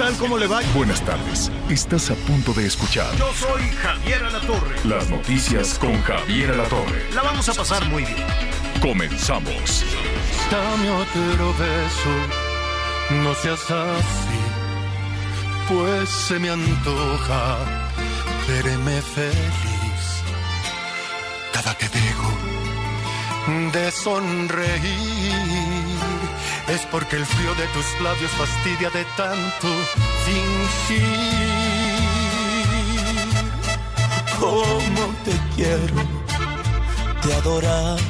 tal? ¿Cómo le va? Buenas tardes. Estás a punto de escuchar Yo soy Javier Alatorre. las noticias con Javier Alatorre. La vamos a pasar muy bien. Comenzamos. Dame otro beso, no seas así, pues se me antoja verme feliz. Cada que dejo de sonreír, es porque el frío de tus labios fastidia de tanto fingir. Como te quiero, te adoraré.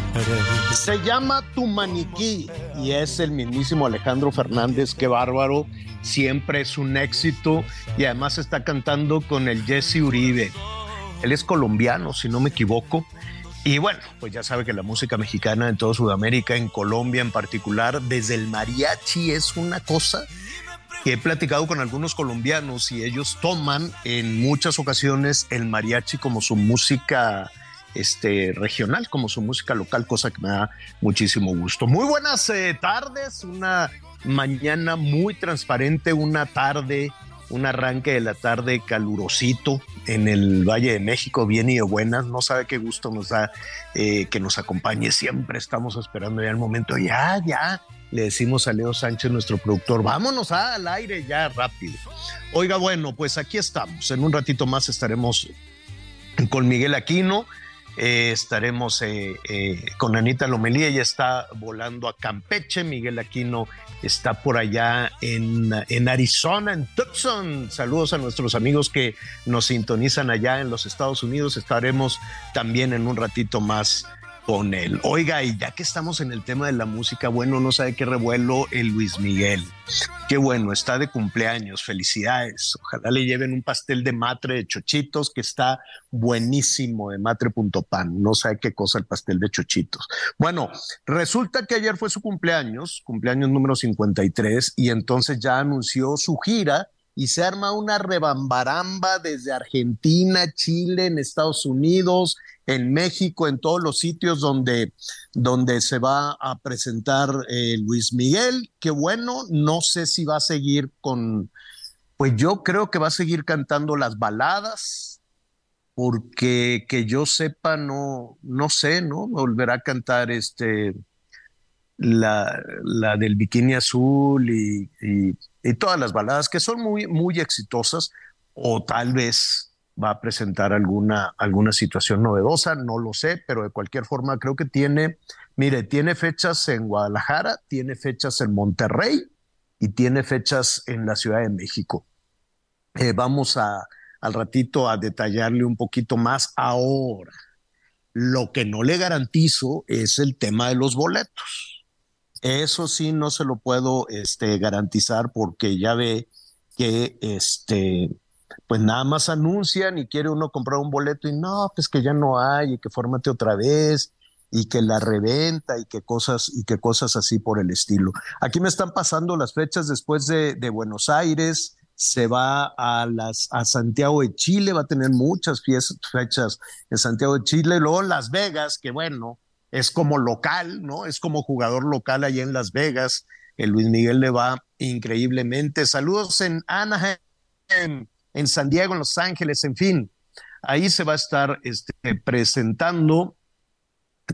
Se llama Tu Maniquí y es el mismísimo Alejandro Fernández. Qué bárbaro. Siempre es un éxito y además está cantando con el Jesse Uribe. Él es colombiano, si no me equivoco. Y bueno, pues ya sabe que la música mexicana en toda Sudamérica, en Colombia en particular, desde el mariachi es una cosa que he platicado con algunos colombianos y ellos toman en muchas ocasiones el mariachi como su música este, regional, como su música local, cosa que me da muchísimo gusto. Muy buenas eh, tardes, una mañana muy transparente, una tarde, un arranque de la tarde calurosito en el Valle de México, bien y de buenas, no sabe qué gusto nos da eh, que nos acompañe, siempre. Estamos esperando ya el momento, ya, ya, le decimos a Leo Sánchez, nuestro productor, vámonos al aire ya rápido. Oiga, bueno, pues aquí estamos, en un ratito más estaremos con Miguel Aquino, eh, estaremos eh, eh, con Anita Lomelí, ella está volando a Campeche, Miguel Aquino está por allá en, en Arizona, en Tucson. Saludos a nuestros amigos que nos sintonizan allá en los Estados Unidos, estaremos también en un ratito más con él. Oiga, y ya que estamos en el tema de la música, bueno, no sabe qué revuelo el Luis Miguel. Qué bueno, está de cumpleaños, felicidades. Ojalá le lleven un pastel de matre de chochitos que está buenísimo de matre.pan. No sabe qué cosa el pastel de chochitos. Bueno, resulta que ayer fue su cumpleaños, cumpleaños número 53, y entonces ya anunció su gira y se arma una rebambaramba desde Argentina, Chile, en Estados Unidos, en México, en todos los sitios donde, donde se va a presentar eh, Luis Miguel. Qué bueno, no sé si va a seguir con, pues yo creo que va a seguir cantando las baladas, porque que yo sepa, no, no sé, ¿no? Volverá a cantar este, la, del bikini azul y todas las baladas que son muy, muy exitosas, o tal vez va a presentar alguna, alguna situación novedosa, no lo sé, pero de cualquier forma creo que tiene, mire, tiene fechas en Guadalajara, tiene fechas en Monterrey y tiene fechas en la Ciudad de México. Eh, vamos a, al ratito a detallarle un poquito más ahora. Lo que no le garantizo es el tema de los boletos. Eso sí no se lo puedo este, garantizar porque ya ve que este, pues nada más anuncian y quiere uno comprar un boleto y no, pues que ya no hay y que fórmate otra vez y que la reventa y que cosas y que cosas así por el estilo. Aquí me están pasando las fechas después de, Buenos Aires, se va a las a Santiago de Chile, va a tener muchas fechas en Santiago de Chile, luego Las Vegas, que bueno, es como local, ¿no? Es como jugador local allá en Las Vegas. El Luis Miguel le va increíblemente. Saludos en Anaheim, en San Diego, en Los Ángeles, en fin. Ahí se va a estar este, presentando.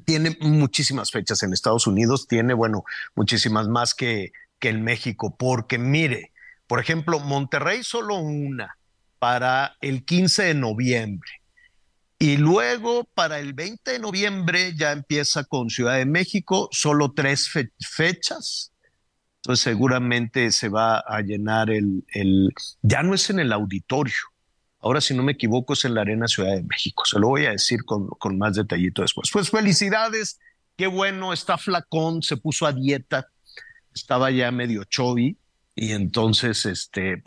Tiene muchísimas fechas en Estados Unidos, tiene, bueno, muchísimas más que, que en México, porque mire, por ejemplo, Monterrey solo una para el 15 de noviembre. Y luego para el 20 de noviembre ya empieza con Ciudad de México, solo tres fe fechas. Entonces seguramente se va a llenar el, el, ya no es en el auditorio, ahora si no me equivoco es en la Arena Ciudad de México, se lo voy a decir con, con más detallito después. Pues felicidades. Qué bueno, está flacón, se puso a dieta, estaba ya medio chovi y entonces, este,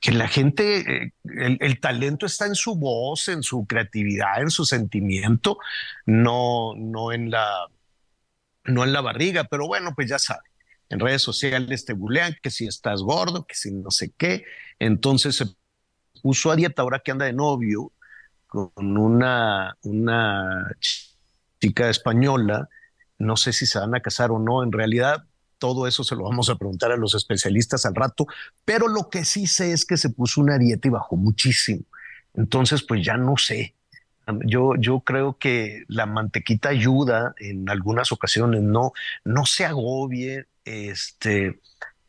que la gente, eh, el, talento está en su voz, en su creatividad, en su sentimiento, no, no en la, no en la barriga, pero bueno, pues ya sabe. En redes sociales te bulean que si estás gordo, que si no sé qué. Entonces se puso a dieta ahora que anda de novio con una, una chica española. No sé si se van a casar o no. En realidad, todo eso se lo vamos a preguntar a los especialistas al rato, pero lo que sí sé es que se puso una dieta y bajó muchísimo. Entonces, pues ya no sé. Yo, yo creo que la mantequita ayuda en algunas ocasiones, no, no se agobie, este,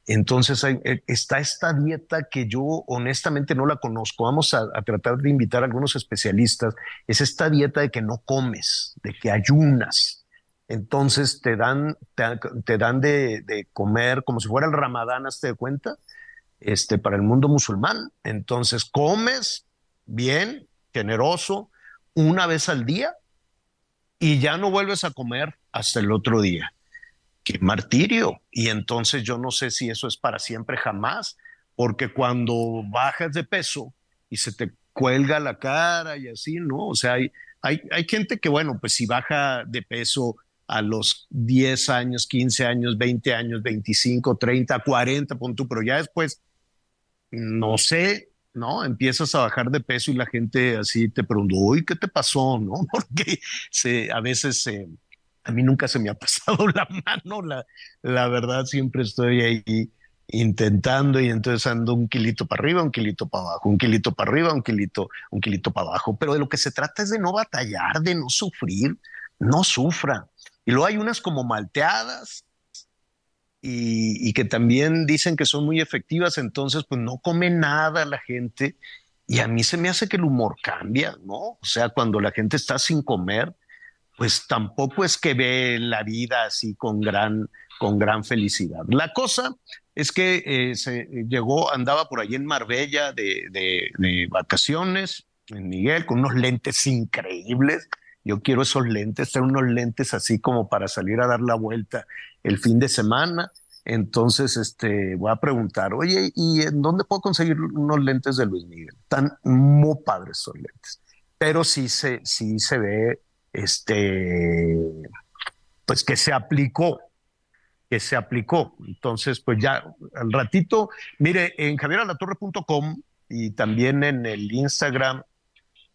entonces eh, está esta dieta que yo honestamente no la conozco. Vamos a, tratar de invitar a algunos especialistas. Es esta dieta de que no comes, de que ayunas. Entonces te dan, te, dan de, comer como si fuera el ramadán, hazte de cuenta, este, para el mundo musulmán. Entonces comes bien, generoso, una vez al día y ya no vuelves a comer hasta el otro día. Qué martirio. Y entonces yo no sé si eso es para siempre jamás, porque cuando bajas de peso y se te cuelga la cara y así, ¿no? O sea, hay, hay, hay gente que, bueno, pues si baja de peso a los 10 años, 15 años, 20 años, 25, 30, 40, pon tú, pero ya después, no sé, ¿no? Empiezas a bajar de peso y la gente así te pregunta, uy, ¿qué te pasó? ¿No? Porque se, a veces a mí nunca se me ha pasado la mano, la, la verdad siempre estoy ahí intentando y entonces ando un kilito para arriba, un kilito para abajo, un kilito para arriba, un kilito, un kilito para abajo, pero de lo que se trata es de no batallar, de no sufrir, no sufra. Y luego hay unas como malteadas y, que también dicen que son muy efectivas, entonces pues no come nada la gente. Y a mí se me hace que el humor cambia, ¿no? O sea, cuando la gente está sin comer, pues tampoco es que ve la vida así con gran, con gran felicidad. La cosa es que eh, se llegó, andaba por ahí en Marbella de, de vacaciones, en Miguel, con unos lentes increíbles yo quiero esos lentes, tener unos lentes así como para salir a dar la vuelta el fin de semana. Entonces, este, voy a preguntar, oye, ¿y en dónde puedo conseguir unos lentes de Luis Miguel? Están muy padres esos lentes. Pero sí se, sí se ve, este, pues que se aplicó, que se aplicó. Entonces, pues ya al ratito, mire, en javieralatorre.com y también en el Instagram,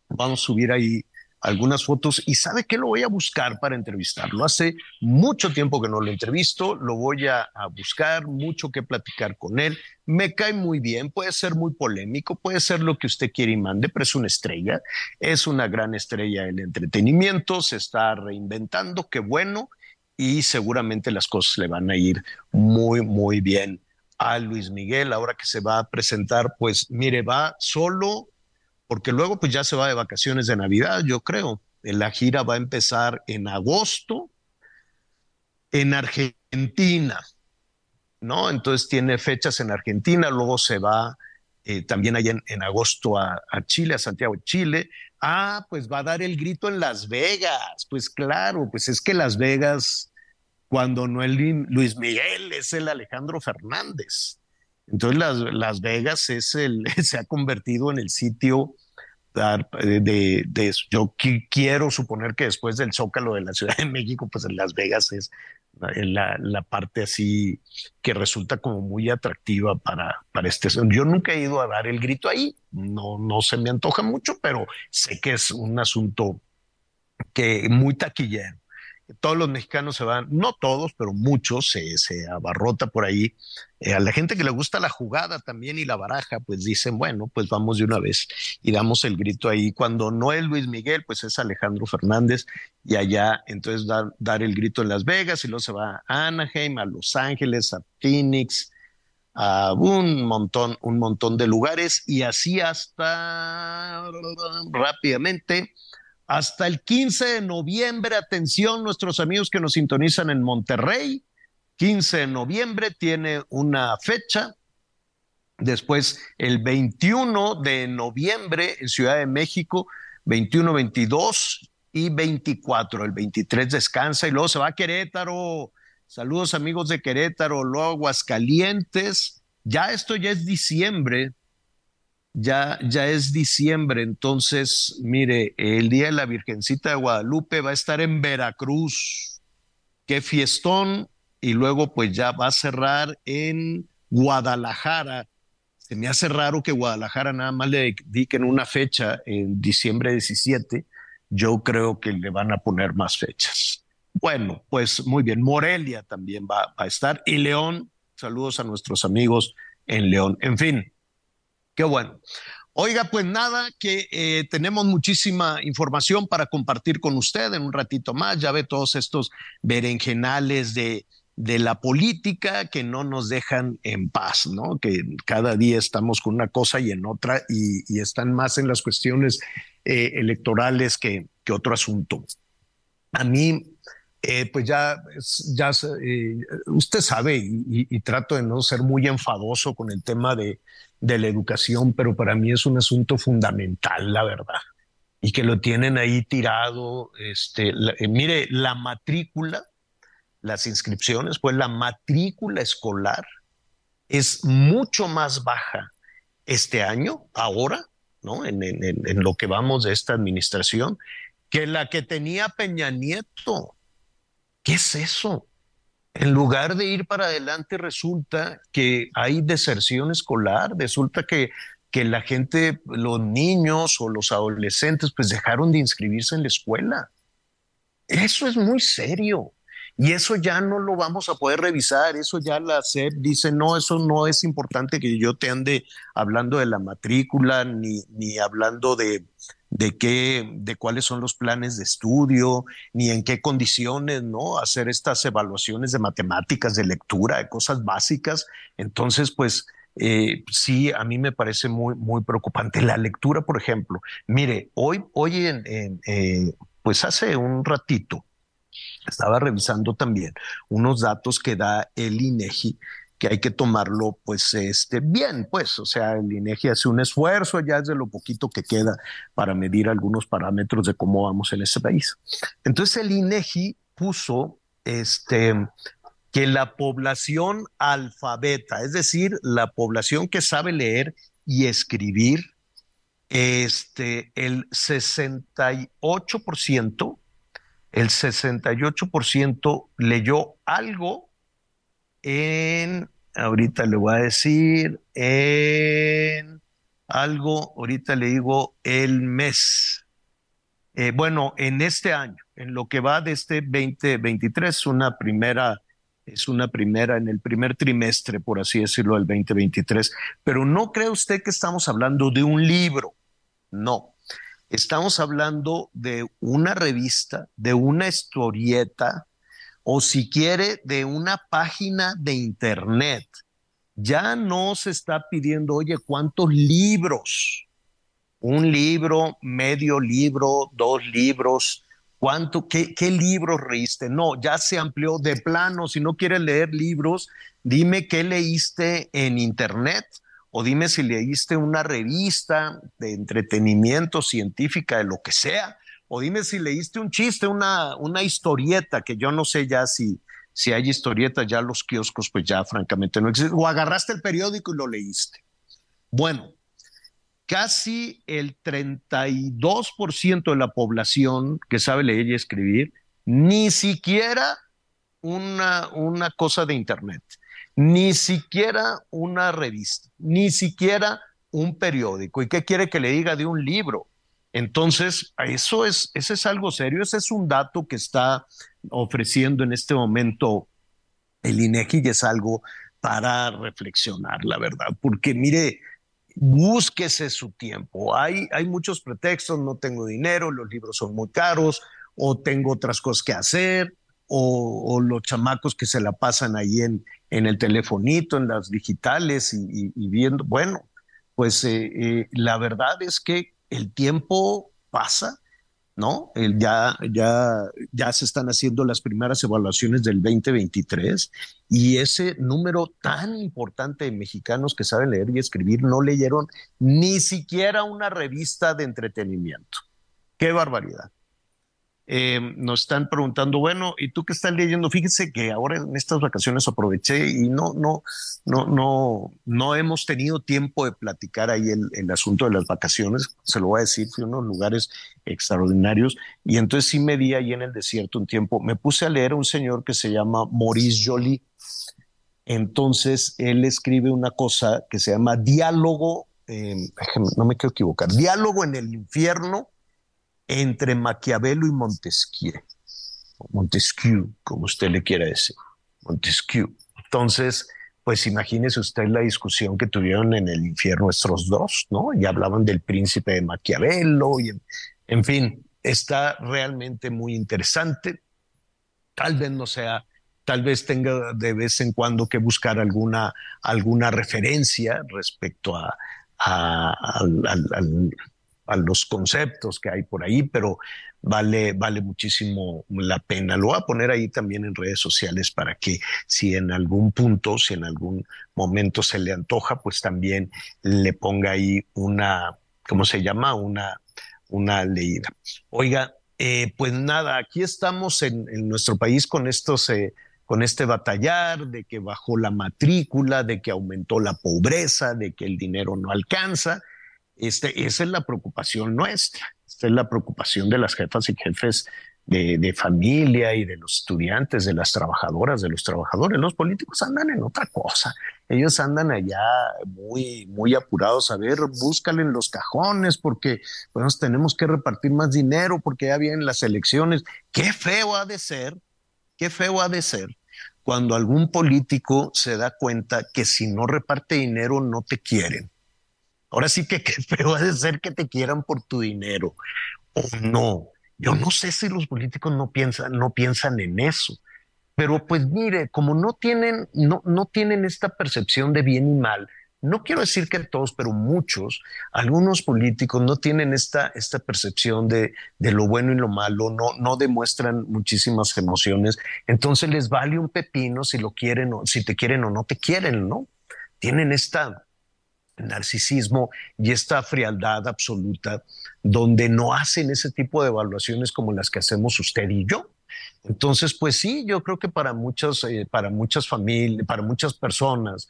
vamos a subir ahí algunas fotos y sabe que lo voy a buscar para entrevistarlo. Hace mucho tiempo que no lo entrevisto, lo voy a, buscar, mucho que platicar con él. Me cae muy bien, puede ser muy polémico, puede ser lo que usted quiere y mande, pero es una estrella, es una gran estrella del entretenimiento, se está reinventando, qué bueno, y seguramente las cosas le van a ir muy, muy bien a Luis Miguel ahora que se va a presentar, pues mire, va solo porque luego pues ya se va de vacaciones de Navidad, yo creo. La gira va a empezar en agosto en Argentina, ¿no? Entonces tiene fechas en Argentina, luego se va eh, también allá en, agosto a, Chile, a Santiago de Chile. Ah, pues va a dar el grito en Las Vegas. Pues claro, pues es que Las Vegas, cuando no es Luis Miguel, es el Alejandro Fernández. Entonces Las, Las Vegas es el, se ha convertido en el sitio eh, de, de, yo quiero suponer que después del Zócalo de la Ciudad de México, pues en Las Vegas es la, la parte así que resulta como muy atractiva para, para este. Yo nunca he ido a dar el grito ahí, no, no se me antoja mucho, pero sé que es un asunto que muy taquillero todos los mexicanos se van, no todos, pero muchos, se, se abarrota por ahí. Eh, a la gente que le gusta la jugada también y la baraja, pues dicen, bueno, pues vamos de una vez y damos el grito ahí. Cuando no es Luis Miguel, pues es Alejandro Fernández y allá entonces dar, dar el grito en Las Vegas y luego se va a Anaheim, a Los Ángeles, a Phoenix, a un montón, un montón de lugares y así hasta rápidamente hasta el 15 de noviembre. Atención, nuestros amigos que nos sintonizan en Monterrey. 15 de noviembre tiene una fecha. Después, el 21 de noviembre en Ciudad de México, 21-22 y 24. El 23 descansa y luego se va a Querétaro. Saludos amigos de Querétaro, luego Aguascalientes. Ya esto ya es diciembre, ya, ya es diciembre, entonces, mire, el Día de la Virgencita de Guadalupe va a estar en Veracruz. Qué fiestón. Y luego pues ya va a cerrar en Guadalajara. Se me hace raro que Guadalajara nada más le dediquen una fecha en diciembre 17. Yo creo que le van a poner más fechas. Bueno, pues muy bien. Morelia también va, a estar. Y León, saludos a nuestros amigos en León. En fin, qué bueno. Oiga, pues nada, que eh, tenemos muchísima información para compartir con usted en un ratito más. Ya ve todos estos berenjenales de de la política que no nos dejan en paz, ¿no? Que cada día estamos con una cosa y en otra y, están más en las cuestiones eh, electorales que, que, otro asunto. A mí, eh, pues ya, ya usted sabe y, trato de no ser muy enfadoso con el tema de, de la educación, pero para mí es un asunto fundamental, la verdad. Y que lo tienen ahí tirado. Este, mire, la matrícula las inscripciones, pues la matrícula escolar es mucho más baja este año, ahora, ¿no? En, lo que vamos de esta administración, que la que tenía Peña Nieto. ¿Qué es eso? En lugar de ir para adelante, resulta que hay deserción escolar, resulta que, que la gente, los niños o los adolescentes, pues dejaron de inscribirse en la escuela. Eso es muy serio. Y eso ya no lo vamos a poder revisar, eso ya la SEP dice, no, eso no es importante que yo te ande hablando de la matrícula ni, ni hablando de, de qué, de cuáles son los planes de estudio, ni en qué condiciones, ¿no? Hacer estas evaluaciones de matemáticas, de lectura, de cosas básicas. Entonces, pues, eh, sí, a mí me parece muy, muy preocupante. La lectura, por ejemplo, mire, hoy, hoy en, eh, pues hace un ratito, estaba revisando también unos datos que da el INEGI que hay que tomarlo pues este bien pues o sea el INEGI hace un esfuerzo ya es de lo poquito que queda para medir algunos parámetros de cómo vamos en este país. Entonces el INEGI puso este que la población alfabeta es decir la población que sabe leer y escribir este el 68% el 68% leyó algo en, ahorita le voy a decir, en algo, ahorita le digo, el mes. Eh, bueno, en este año, en lo que va de este 2023, una primera, es una primera, en el primer trimestre, por así decirlo, del 2023. Pero no cree usted que estamos hablando de un libro, no. Estamos hablando de una revista, de una historieta o si quiere de una página de internet. Ya no se está pidiendo, oye, ¿cuántos libros? Un libro, medio libro, dos libros. ¿Cuánto, qué, qué libros leíste? No, ya se amplió de plano. Si no quieres leer libros, dime qué leíste en internet o dime si leíste una revista de entretenimiento científica, de lo que sea, o dime si leíste un chiste, una, una historieta, que yo no sé ya si, si hay historietas, ya los kioscos pues ya francamente no existen, o agarraste el periódico y lo leíste. Bueno, casi el 32% de la población que sabe leer y escribir, ni siquiera una, una cosa de Internet ni siquiera una revista, ni siquiera un periódico. ¿Y qué quiere que le diga de un libro? Entonces, eso es, es algo serio, ese es un dato que está ofreciendo en este momento el INEGI y es algo para reflexionar, la verdad, porque mire, búsquese su tiempo. Hay, hay muchos pretextos, no tengo dinero, los libros son muy caros o tengo otras cosas que hacer o, los chamacos que se la pasan ahí en, en el telefonito, en las digitales y, viendo, bueno, pues eh, eh, la verdad es que el tiempo pasa, ¿no? ya, ya, ya se están haciendo las primeras evaluaciones del 2023 y ese número tan importante de mexicanos que saben leer y escribir no leyeron ni siquiera una revista de entretenimiento. Qué barbaridad. Eh, nos están preguntando, bueno, ¿y tú qué estás leyendo? Fíjese que ahora en estas vacaciones aproveché y no, no, no, no, no hemos tenido tiempo de platicar ahí el, asunto de las vacaciones. Se lo voy a decir, fui a unos lugares extraordinarios y entonces sí me di ahí en el desierto un tiempo. Me puse a leer a un señor que se llama Maurice Joly. Entonces él escribe una cosa que se llama Diálogo, no me quiero equivocar, Diálogo en el infierno entre Maquiavelo y Montesquieu, Montesquieu, como usted le quiera decir, Montesquieu. Entonces, pues imagínese usted la discusión que tuvieron en el infierno estos dos, ¿no? Y hablaban del príncipe de Maquiavelo, y en, fin, está realmente muy interesante. Tal vez no sea, tal vez tenga de vez en cuando que buscar alguna, alguna referencia respecto a, al, a los conceptos que hay por ahí, pero vale, vale muchísimo la pena. Lo voy a poner ahí también en redes sociales para que si en algún punto, si en algún momento se le antoja, pues también le ponga ahí una, ¿cómo se llama? Una, una leída. Oiga, eh, pues nada, aquí estamos en, nuestro país con estos... Eh, con este batallar de que bajó la matrícula, de que aumentó la pobreza, de que el dinero no alcanza, este, esa es la preocupación nuestra, esta es la preocupación de las jefas y jefes de, familia y de los estudiantes, de las trabajadoras, de los trabajadores. Los políticos andan en otra cosa. Ellos andan allá muy, muy apurados a ver, búscale en los cajones porque pues, tenemos que repartir más dinero porque ya vienen las elecciones. Qué feo ha de ser, qué feo ha de ser cuando algún político se da cuenta que si no reparte dinero no te quieren Ahora sí que qué feo de ser que te quieran por tu dinero o no. Yo no sé si los políticos no piensan, no piensan en eso. Pero pues mire, como no tienen, no, no tienen esta percepción de bien y mal, no quiero decir que todos, pero muchos, algunos políticos no tienen esta, esta percepción de, de, lo bueno y lo malo, no, no demuestran muchísimas emociones, entonces les vale un pepino si lo quieren o si te quieren o no te quieren, ¿no? Tienen esta, narcisismo y esta frialdad absoluta donde no hacen ese tipo de evaluaciones como las que hacemos usted y yo. Entonces, pues sí, yo creo que para muchas, eh, para muchas familias, para muchas personas,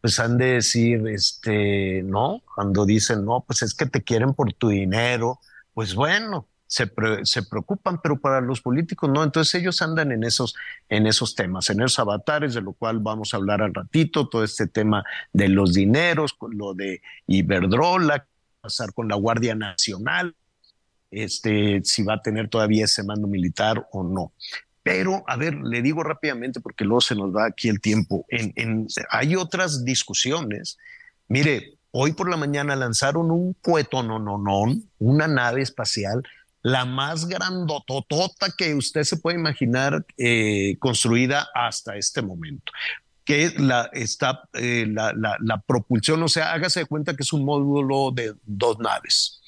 pues han de decir, este, no, cuando dicen, no, pues es que te quieren por tu dinero, pues bueno, se, se, preocupan, pero para los políticos no. Entonces ellos andan en esos, en esos temas, en esos avatares, de lo cual vamos a hablar al ratito, todo este tema de los dineros, lo de Iberdrola, pasar con la Guardia Nacional, este, si va a tener todavía ese mando militar o no. Pero, a ver, le digo rápidamente porque luego se nos va aquí el tiempo. En, en, hay otras discusiones. Mire, hoy por la mañana lanzaron un cuetonononón, una nave espacial la más grandototota que usted se puede imaginar eh, construida hasta este momento que la, está, eh, la, la, propulsión, o sea, hágase de cuenta que es un módulo de dos naves.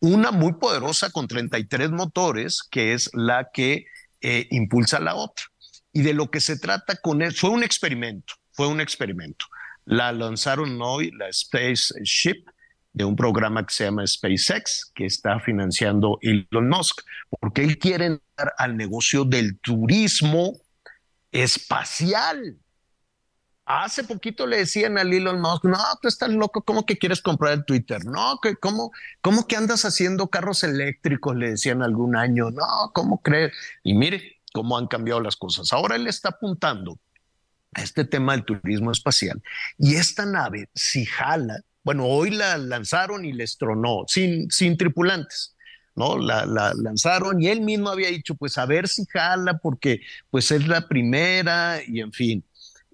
Una muy poderosa con 33 motores, que es la que eh, impulsa la otra. Y de lo que se trata con él, fue un experimento, fue un experimento. La lanzaron hoy, la Spaceship, de un programa que se llama SpaceX, que está financiando Elon Musk, porque él quiere entrar al negocio del turismo espacial. Hace poquito le decían a Elon Musk, no, tú estás loco, ¿cómo que quieres comprar el Twitter? No, que cómo, cómo que andas haciendo carros eléctricos, le decían algún año, no, ¿cómo crees? Y mire cómo han cambiado las cosas. Ahora él está apuntando a este tema del turismo espacial y esta nave, si jala, bueno, hoy la lanzaron y les tronó, sin, sin tripulantes. ¿no? La, la, lanzaron y él mismo había dicho, pues a ver si jala, porque pues es la primera y en fin,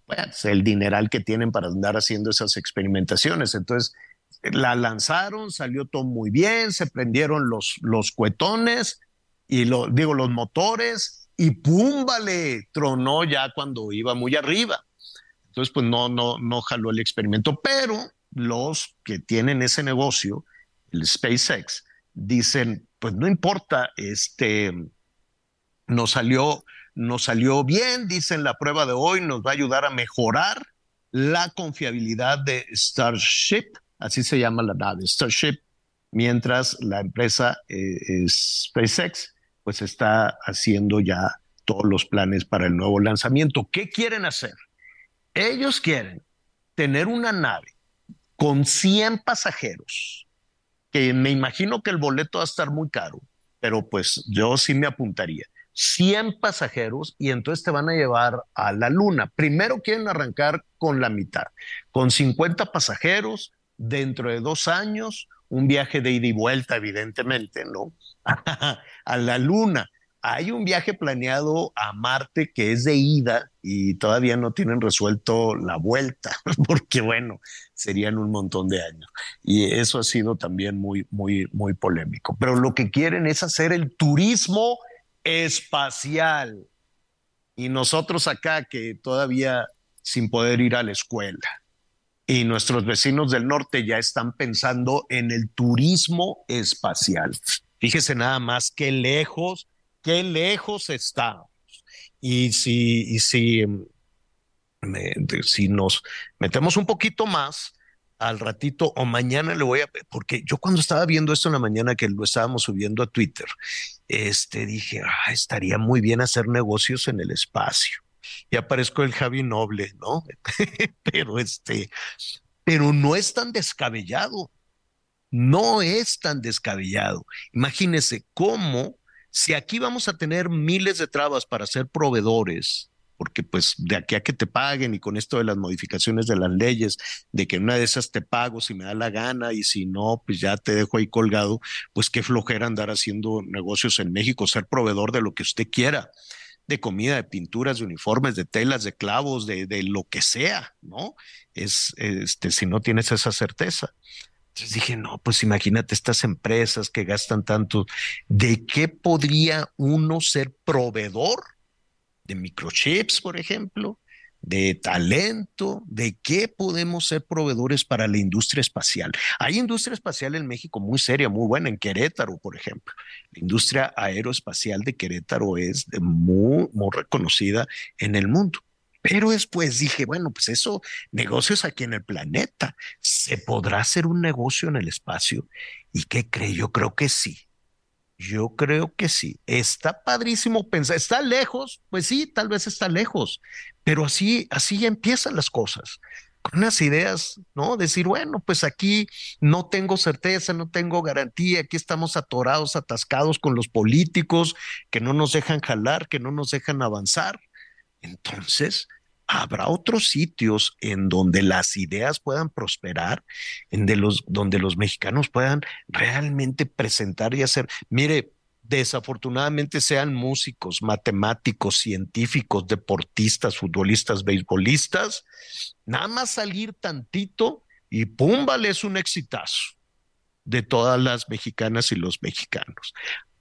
pues el dineral que tienen para andar haciendo esas experimentaciones. Entonces, la lanzaron, salió todo muy bien, se prendieron los, los cuetones y lo, digo, los motores y pum, vale, tronó ya cuando iba muy arriba. Entonces, pues no, no, no jaló el experimento, pero los que tienen ese negocio, el SpaceX, dicen, pues no importa, este, nos salió, salió bien, dicen la prueba de hoy nos va a ayudar a mejorar la confiabilidad de Starship, así se llama la nave, Starship, mientras la empresa eh, SpaceX pues está haciendo ya todos los planes para el nuevo lanzamiento. ¿Qué quieren hacer? Ellos quieren tener una nave con 100 pasajeros, que me imagino que el boleto va a estar muy caro, pero pues yo sí me apuntaría. 100 pasajeros y entonces te van a llevar a la luna. Primero quieren arrancar con la mitad, con 50 pasajeros, dentro de dos años, un viaje de ida y vuelta, evidentemente, ¿no? a la luna. Hay un viaje planeado a Marte que es de ida y todavía no tienen resuelto la vuelta, porque bueno, serían un montón de años. Y eso ha sido también muy, muy, muy polémico. Pero lo que quieren es hacer el turismo espacial. Y nosotros acá que todavía sin poder ir a la escuela. Y nuestros vecinos del norte ya están pensando en el turismo espacial. Fíjese nada más qué lejos qué lejos estamos. Y si, si, si nos metemos un poquito más, al ratito o mañana le voy a, porque yo cuando estaba viendo esto en la mañana que lo estábamos subiendo a Twitter, este dije, ah, estaría muy bien hacer negocios en el espacio. Y aparezco el Javi Noble, ¿no? pero este, pero no es tan descabellado. No es tan descabellado. Imagínese cómo si aquí vamos a tener miles de trabas para ser proveedores, porque pues de aquí a que te paguen y con esto de las modificaciones de las leyes, de que una de esas te pago si me da la gana y si no, pues ya te dejo ahí colgado, pues qué flojera andar haciendo negocios en México, ser proveedor de lo que usted quiera, de comida, de pinturas, de uniformes, de telas, de clavos, de, de lo que sea, ¿no? Es, este, si no tienes esa certeza. Entonces dije, no, pues imagínate estas empresas que gastan tanto, ¿de qué podría uno ser proveedor? De microchips, por ejemplo, de talento, de qué podemos ser proveedores para la industria espacial. Hay industria espacial en México muy seria, muy buena, en Querétaro, por ejemplo. La industria aeroespacial de Querétaro es muy, reconocida en el mundo. Pero después dije, bueno, pues eso, negocios aquí en el planeta. ¿Se podrá hacer un negocio en el espacio? ¿Y qué cree? Yo creo que sí. Yo creo que sí. Está padrísimo pensar. ¿Está lejos? Pues sí, tal vez está lejos. Pero así, así empiezan las cosas. Con unas ideas, ¿no? Decir, bueno, pues aquí no tengo certeza, no tengo garantía, aquí estamos atorados, atascados con los políticos que no nos dejan jalar, que no nos dejan avanzar. Entonces, habrá otros sitios en donde las ideas puedan prosperar, en de los, donde los mexicanos puedan realmente presentar y hacer. Mire, desafortunadamente sean músicos, matemáticos, científicos, deportistas, futbolistas, beisbolistas, nada más salir tantito y pum, vale, es un exitazo de todas las mexicanas y los mexicanos.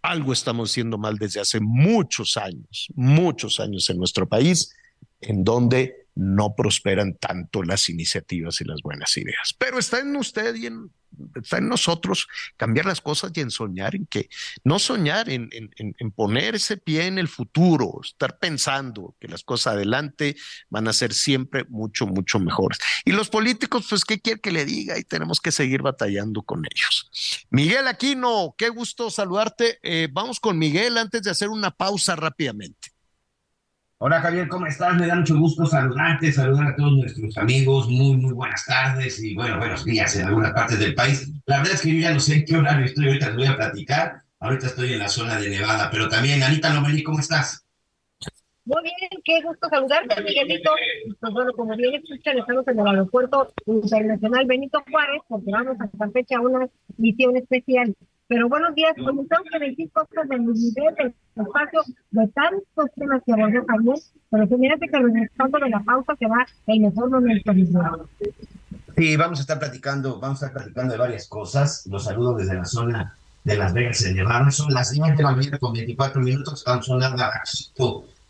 Algo estamos haciendo mal desde hace muchos años, muchos años en nuestro país en donde no prosperan tanto las iniciativas y las buenas ideas. Pero está en usted y en, está en nosotros cambiar las cosas y en soñar en que, no soñar en, en, poner ese pie en el futuro, estar pensando que las cosas adelante van a ser siempre mucho, mucho mejores. Y los políticos, pues, ¿qué quiere que le diga? Y tenemos que seguir batallando con ellos. Miguel Aquino, qué gusto saludarte. Eh, vamos con Miguel antes de hacer una pausa rápidamente. Hola Javier, ¿cómo estás? Me da mucho gusto saludarte, saludar a todos nuestros amigos. Muy, muy buenas tardes y bueno, buenos días en algunas partes del país. La verdad es que yo ya no sé en qué horario estoy, ahorita les voy a platicar. Ahorita estoy en la zona de Nevada, pero también, Anita Lomelí, ¿cómo estás? Muy bien, qué gusto saludarte, Miguelito. Pues bueno, como bien escuchan, estamos en el aeropuerto internacional Benito Juárez, porque vamos a Campeche a una misión especial. Pero buenos días, comenzamos con el cosas del nivel del espacio de tantos temas que abordó también, pero fíjate que regresando de la pausa que va el mejor momento. Sí, vamos a estar platicando, vamos a estar platicando de varias cosas. Los saludo desde la zona de Las Vegas en Nevada. Son las 10 de la mañana con 24 minutos, estamos sonando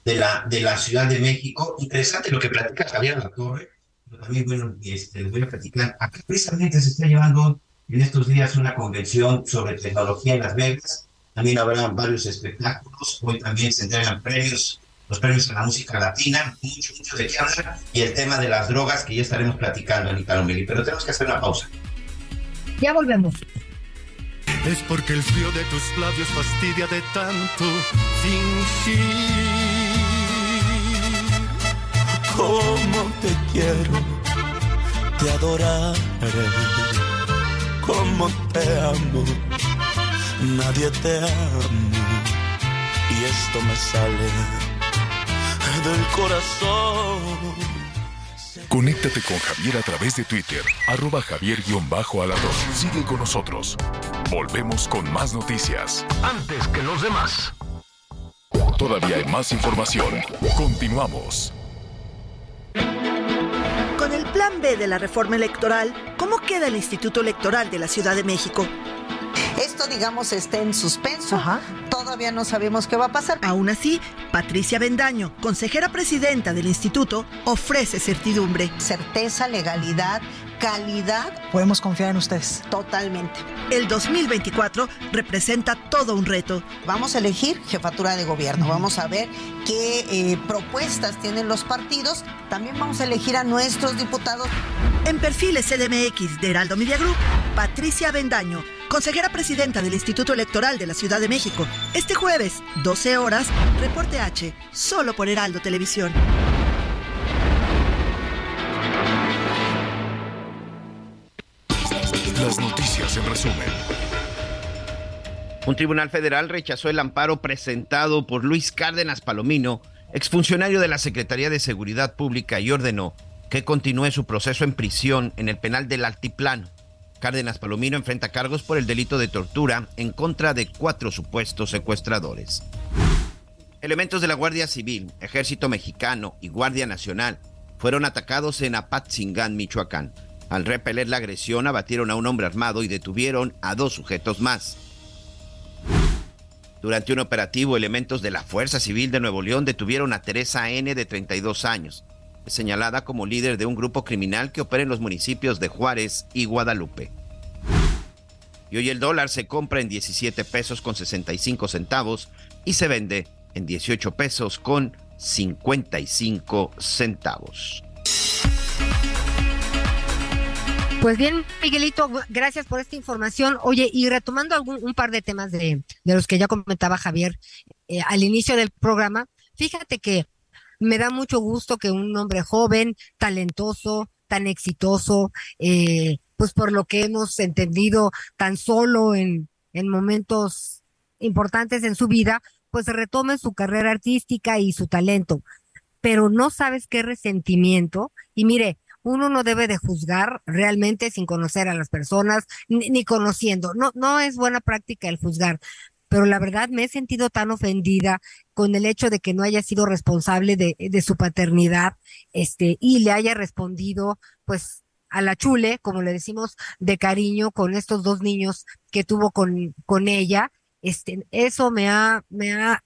de la, de la Ciudad de México. Interesante lo que platica Javier La Torre. Pero también, bueno, este, les voy a platicar. Acá precisamente se está llevando en estos días una convención sobre tecnología en Las Vegas. También habrá varios espectáculos. Hoy también se entregan premios, los premios a la música latina. Mucho, mucho de qué hablar. Y el tema de las drogas que ya estaremos platicando, Anita Lomeli. Pero tenemos que hacer una pausa. Ya volvemos. es porque el frío de tus labios fastidia de tanto fingir. Como te quiero, te adoraré. Como te amo, nadie te amo. Y esto me sale del corazón. Conéctate con Javier a través de Twitter, arroba javier-alador. Sigue con nosotros. Volvemos con más noticias. Antes que los demás. Todavía hay más información. Continuamos. Con el plan B de la reforma electoral, ¿cómo queda el Instituto Electoral de la Ciudad de México? Esto, digamos, está en suspenso. Todavía no sabemos qué va a pasar. Aún así, Patricia Bendaño, consejera presidenta del instituto, ofrece certidumbre. Certeza, legalidad, calidad. Podemos confiar en ustedes. Totalmente. El 2024 representa todo un reto. Vamos a elegir jefatura de gobierno. Vamos a ver qué eh, propuestas tienen los partidos. También vamos a elegir a nuestros diputados. En perfiles CDMX de Heraldo Media Group, Patricia Bendaño, consejera presidenta del Instituto Electoral de la Ciudad de México. Este jueves, 12 horas, reporte H, solo por Heraldo Televisión. En resumen. Un tribunal federal rechazó el amparo presentado por Luis Cárdenas Palomino, exfuncionario de la Secretaría de Seguridad Pública, y ordenó que continúe su proceso en prisión en el penal del Altiplano. Cárdenas Palomino enfrenta cargos por el delito de tortura en contra de cuatro supuestos secuestradores. Elementos de la Guardia Civil, Ejército Mexicano y Guardia Nacional fueron atacados en Apatzingán, Michoacán. Al repeler la agresión, abatieron a un hombre armado y detuvieron a dos sujetos más. Durante un operativo, elementos de la Fuerza Civil de Nuevo León detuvieron a Teresa N. de 32 años, señalada como líder de un grupo criminal que opera en los municipios de Juárez y Guadalupe. Y hoy el dólar se compra en 17 pesos con 65 centavos y se vende en 18 pesos con 55 centavos. Pues bien, Miguelito, gracias por esta información. Oye, y retomando algún, un par de temas de, de los que ya comentaba Javier eh, al inicio del programa, fíjate que me da mucho gusto que un hombre joven, talentoso, tan exitoso, eh, pues por lo que hemos entendido tan solo en, en momentos importantes en su vida, pues retome su carrera artística y su talento. Pero no sabes qué resentimiento. Y mire, uno no debe de juzgar realmente sin conocer a las personas, ni, ni, conociendo. No, no es buena práctica el juzgar. Pero la verdad me he sentido tan ofendida con el hecho de que no haya sido responsable de, de su paternidad, este, y le haya respondido, pues, a la chule, como le decimos, de cariño con estos dos niños que tuvo con, con ella. Este, eso me ha, me ha,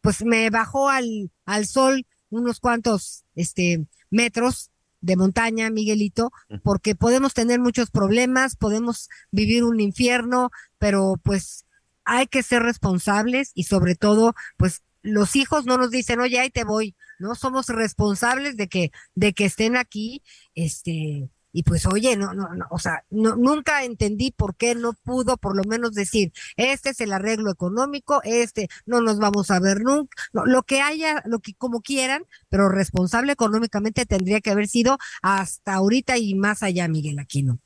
pues me bajó al, al sol unos cuantos, este, metros de montaña, Miguelito, porque podemos tener muchos problemas, podemos vivir un infierno, pero pues hay que ser responsables y sobre todo, pues los hijos no nos dicen, oye, ahí te voy, ¿no? Somos responsables de que, de que estén aquí, este, y pues oye, no, no, no, o sea, nunca entendí por qué no pudo por lo menos decir, este es el arreglo económico, este no nos vamos a ver nunca, lo que haya, lo que como quieran, pero responsable económicamente tendría que haber sido hasta ahorita y más allá, Miguel Aquino.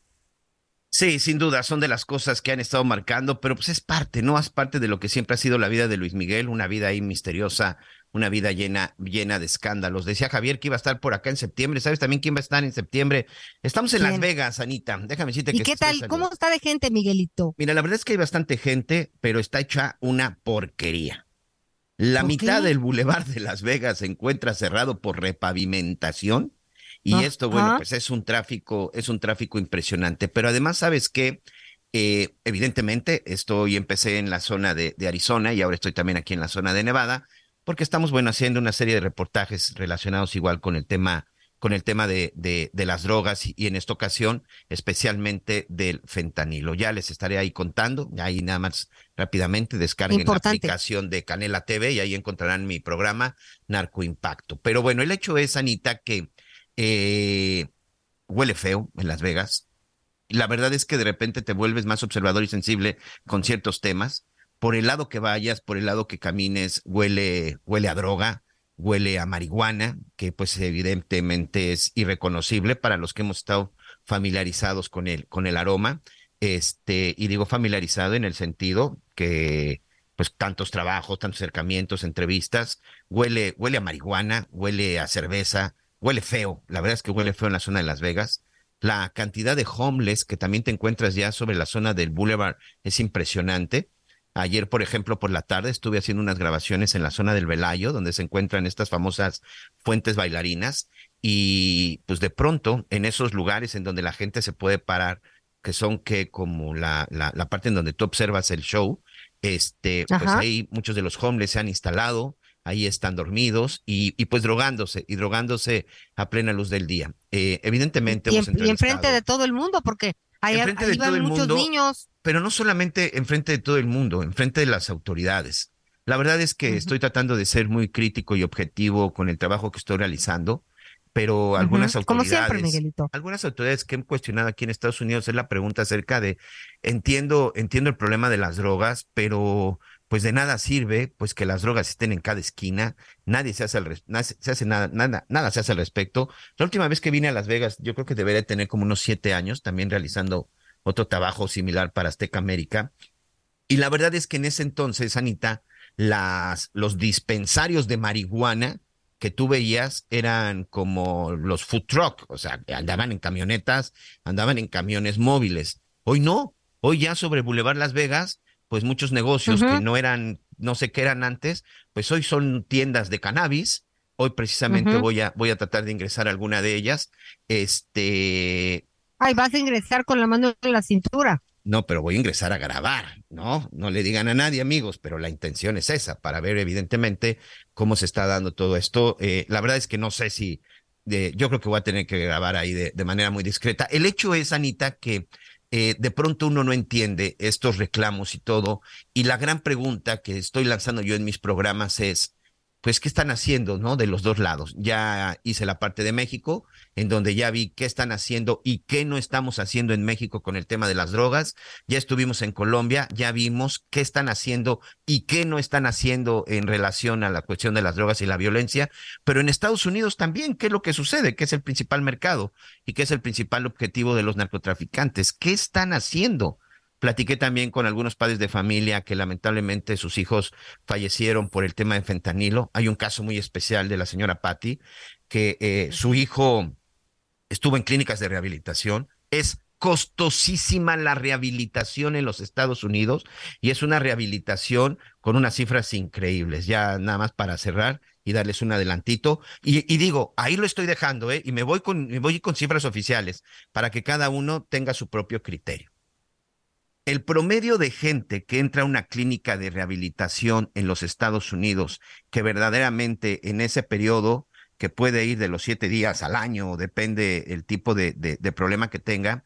Sí, sin duda, son de las cosas que han estado marcando, pero pues es parte, ¿no? Es parte de lo que siempre ha sido la vida de Luis Miguel, una vida ahí misteriosa, una vida llena, llena de escándalos. Decía Javier que iba a estar por acá en septiembre. ¿Sabes también quién va a estar en septiembre? Estamos en ¿Quién? Las Vegas, Anita. Déjame decirte ¿Y que... qué tal? ¿Cómo está de gente, Miguelito? Mira, la verdad es que hay bastante gente, pero está hecha una porquería. La ¿Por mitad qué? del bulevar de Las Vegas se encuentra cerrado por repavimentación y Ah, esto, bueno, ah. pues es un tráfico, es un tráfico impresionante. Pero además, ¿sabes qué? Eh, evidentemente, estoy empecé en la zona de, de Arizona y ahora estoy también aquí en la zona de Nevada, porque estamos, bueno, haciendo una serie de reportajes relacionados igual con el tema, con el tema de, de, de las drogas y, y en esta ocasión, especialmente del fentanilo. Ya les estaré ahí contando, ahí nada más rápidamente descarguen Importante. la aplicación de Canela TV y ahí encontrarán mi programa Narco Impacto. Pero bueno, el hecho es, Anita, que eh, huele feo en Las Vegas, la verdad es que de repente te vuelves más observador y sensible con ciertos temas. Por el lado que vayas, por el lado que camines, huele, huele a droga, huele a marihuana, que pues evidentemente es irreconocible para los que hemos estado familiarizados con el, con el aroma. Este, y digo familiarizado en el sentido que pues tantos trabajos, tantos acercamientos, entrevistas, huele, huele a marihuana, huele a cerveza, huele feo. La verdad es que huele feo en la zona de Las Vegas. La cantidad de homeless que también te encuentras ya sobre la zona del Boulevard es impresionante. Ayer, por ejemplo, por la tarde estuve haciendo unas grabaciones en la zona del Velayo, donde se encuentran estas famosas fuentes bailarinas, y pues de pronto en esos lugares en donde la gente se puede parar, que son que como la, la, la parte en donde tú observas el show, este, pues ahí muchos de los homeless se han instalado, ahí están dormidos y, pues drogándose y drogándose a plena luz del día. Eh, evidentemente. Y, en, enfrente de todo el mundo, porque ahí, van muchos niños. Pero no solamente enfrente de todo el mundo, enfrente de las autoridades. La verdad es que estoy tratando de ser muy crítico y objetivo con el trabajo que estoy realizando pero algunas autoridades, algunas autoridades que han cuestionado aquí en Estados Unidos es la pregunta acerca de entiendo entiendo el problema de las drogas, pero pues de nada sirve pues que las drogas estén en cada esquina, nadie se hace al se hace nada, nada nada se hace al respecto. La última vez que vine a Las Vegas, yo creo que debería tener como unos siete años, también realizando otro trabajo similar para Azteca América. Y la verdad es que en ese entonces, Anita, las, los dispensarios de marihuana que tú veías eran como los food truck, o sea, andaban en camionetas, andaban en camiones móviles. Hoy no, hoy ya sobre Boulevard Las Vegas, pues muchos negocios que no eran, no sé qué eran antes, pues hoy son tiendas de cannabis. Hoy precisamente voy a voy a tratar de ingresar a alguna de ellas. Este, ay, vas a ingresar con la mano en la cintura. No, pero voy a ingresar a grabar, ¿no? No le digan a nadie, amigos, pero la intención es esa, para ver evidentemente cómo se está dando todo esto. Eh, la verdad es que no sé si, yo creo que voy a tener que grabar ahí de, manera muy discreta. El hecho es, Anita, que eh, de pronto uno no entiende estos reclamos y todo, y la gran pregunta que estoy lanzando yo en mis programas es, pues, ¿qué están haciendo, no? De los dos lados. Ya hice la parte de México, en donde ya vi qué están haciendo y qué no estamos haciendo en México con el tema de las drogas. Ya estuvimos en Colombia, ya vimos qué están haciendo y qué no están haciendo en relación a la cuestión de las drogas y la violencia. Pero en Estados Unidos también, ¿qué es lo que sucede? ¿Qué es el principal mercado y qué es el principal objetivo de los narcotraficantes? ¿Qué están haciendo? Platiqué también con algunos padres de familia que lamentablemente sus hijos fallecieron por el tema de fentanilo. Hay un caso muy especial de la señora Patty, que eh, su hijo estuvo en clínicas de rehabilitación. Es costosísima la rehabilitación en los Estados Unidos y es una rehabilitación con unas cifras increíbles. Ya nada más para cerrar y darles un adelantito. Y, digo, ahí lo estoy dejando, ¿eh? Y me voy con, me voy con cifras oficiales para que cada uno tenga su propio criterio. El promedio de gente que entra a una clínica de rehabilitación en los Estados Unidos, que verdaderamente en ese periodo, que puede ir de los siete días al año, depende el tipo de, problema que tenga,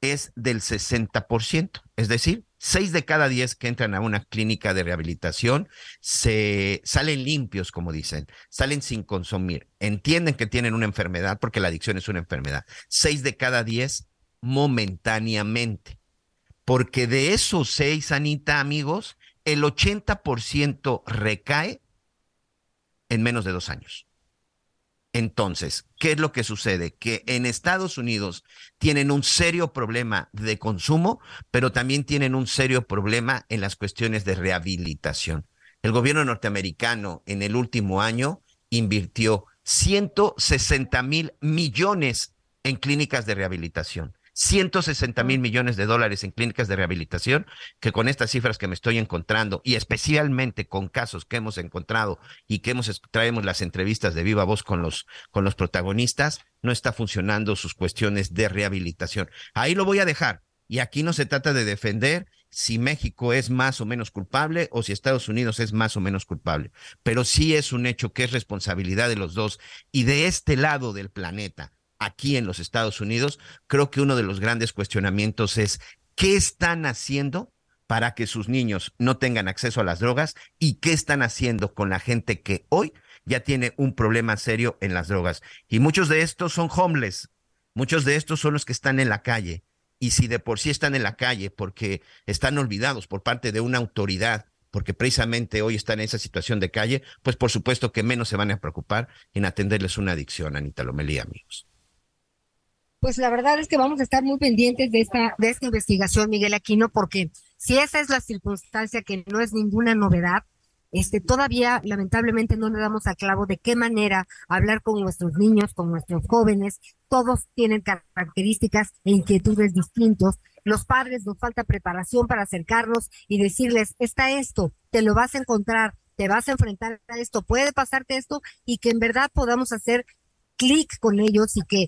es del 60%. Es decir, seis de cada diez que entran a una clínica de rehabilitación se salen limpios, como dicen, salen sin consumir. Entienden que tienen una enfermedad porque la adicción es una enfermedad. Seis de cada diez momentáneamente porque de esos seis, Anita, amigos, el 80% recae en menos de dos años. Entonces, ¿qué es lo que sucede? Que en Estados Unidos tienen un serio problema de consumo, pero también tienen un serio problema en las cuestiones de rehabilitación. El gobierno norteamericano en el último año invirtió 160 mil millones en clínicas de rehabilitación. 160 mil millones de dólares en clínicas de rehabilitación, que con estas cifras que me estoy encontrando y especialmente con casos que hemos encontrado y que hemos traemos las entrevistas de viva voz con los con los protagonistas, no está funcionando sus cuestiones de rehabilitación. Ahí lo voy a dejar. Y aquí no se trata de defender si México es más o menos culpable o si Estados Unidos es más o menos culpable, pero sí es un hecho que es responsabilidad de los dos y de este lado del planeta aquí en los Estados Unidos, creo que uno de los grandes cuestionamientos es qué están haciendo para que sus niños no tengan acceso a las drogas y qué están haciendo con la gente que hoy ya tiene un problema serio en las drogas. Y muchos de estos son homeless, muchos de estos son los que están en la calle. y si de por sí están en la calle porque están olvidados por parte de una autoridad, porque precisamente hoy están en esa situación de calle, pues por supuesto que menos se van a preocupar en atenderles una adicción, Anita Lomelí, amigos. Pues la verdad es que vamos a estar muy pendientes de esta, de esta investigación, Miguel Aquino, porque si esa es la circunstancia que no es ninguna novedad, este, todavía lamentablemente no le damos a clavo de qué manera hablar con nuestros niños, con nuestros jóvenes. Todos tienen características e inquietudes distintos. Los padres nos falta preparación para acercarnos y decirles, está esto, te lo vas a encontrar, te vas a enfrentar a esto, puede pasarte esto y que en verdad podamos hacer clic con ellos y que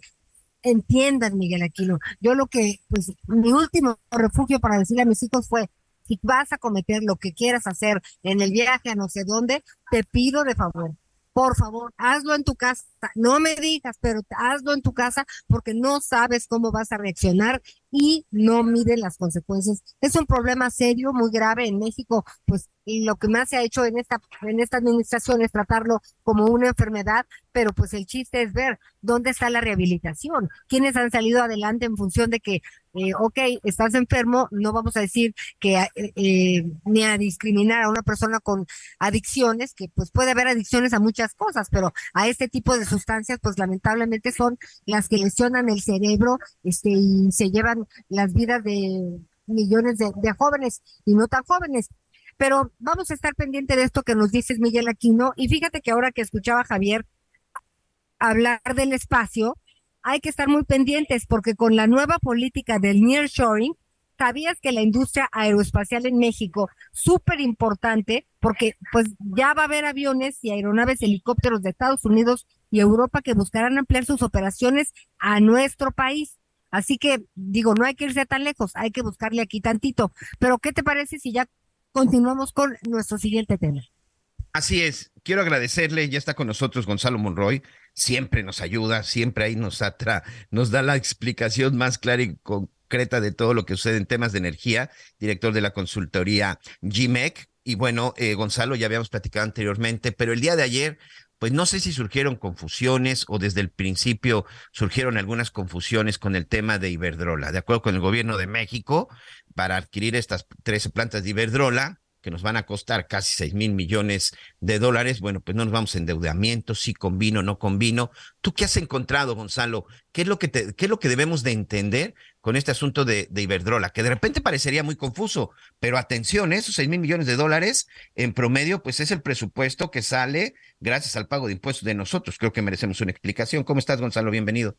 entiendan, Miguel Aquino. Yo lo que, pues, mi último refugio para decirle a mis hijos fue, si vas a cometer lo que quieras hacer en el viaje a no sé dónde, te pido de favor, por favor, hazlo en tu casa. No me digas, pero hazlo en tu casa porque no sabes cómo vas a reaccionar y no miden las consecuencias. Es un problema serio, muy grave en México, pues lo que más se ha hecho en esta en esta administración es tratarlo como una enfermedad, pero pues el chiste es ver dónde está la rehabilitación, quiénes han salido adelante en función de que eh, ok, estás enfermo, no vamos a decir que eh, eh, ni a discriminar a una persona con adicciones, que pues puede haber adicciones a muchas cosas, pero a este tipo de sustancias, pues lamentablemente son las que lesionan el cerebro este, y se llevan las vidas de millones de, jóvenes y no tan jóvenes. Pero vamos a estar pendiente de esto que nos dices, Miguel Aquino. Y fíjate que ahora que escuchaba a Javier hablar del espacio, hay que estar muy pendientes porque con la nueva política del nearshoring, ¿sabías que la industria aeroespacial en México, súper importante, porque pues ya va a haber aviones y aeronaves, helicópteros de Estados Unidos y Europa que buscarán ampliar sus operaciones a nuestro país? Así que digo, no hay que irse tan lejos, hay que buscarle aquí tantito. Pero ¿qué te parece si ya continuamos con nuestro siguiente tema? Así es, quiero agradecerle, ya está con nosotros Gonzalo Monroy, siempre nos ayuda, siempre ahí nos atra, nos da la explicación más clara y concreta de todo lo que sucede en temas de energía, director de la consultoría GMEC. Y bueno, eh, Gonzalo, ya habíamos platicado anteriormente, pero el día de ayer, pues no sé si surgieron confusiones o desde el principio surgieron algunas confusiones con el tema de Iberdrola. De acuerdo con el gobierno de México, para adquirir estas 13 plantas de Iberdrola, que nos van a costar casi 6 mil millones de dólares, bueno, pues no nos vamos a endeudamiento, si convino, no convino. ¿Tú qué has encontrado, Gonzalo? ¿Qué es lo que, te, qué es lo que debemos de entender con este asunto de, de Iberdrola? Que de repente parecería muy confuso, pero atención, ¿eh? esos 6 mil millones de dólares en promedio, pues es el presupuesto que sale gracias al pago de impuestos de nosotros. Creo que merecemos una explicación. ¿Cómo estás, Gonzalo? Bienvenido.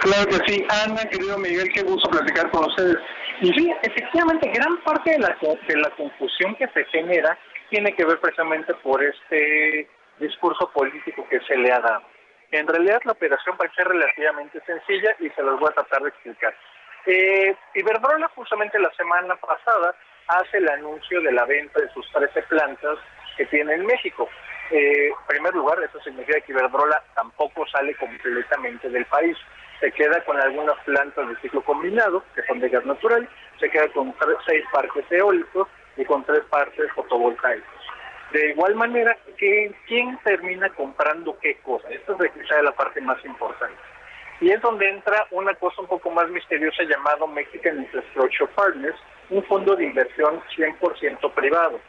Claro que sí, Ana, querido Miguel, qué gusto platicar con ustedes. Sí, efectivamente, gran parte de la, de la confusión que se genera tiene que ver precisamente por este discurso político que se le ha dado. En realidad la operación ser relativamente sencilla y se los voy a tratar de explicar. Eh, Iberdrola justamente la semana pasada hace el anuncio de la venta de sus 13 plantas que tiene en México. Eh, en primer lugar, eso significa que Iberdrola tampoco sale completamente del país se queda con algunas plantas de ciclo combinado, que son de gas natural, se queda con seis parques eólicos y con tres parques fotovoltaicos. De igual manera, ¿quién termina comprando qué cosa? Esta es quizá la parte más importante. Y es donde entra una cosa un poco más misteriosa llamado Mexican Infrastructure Partners, un fondo de inversión 100% privado.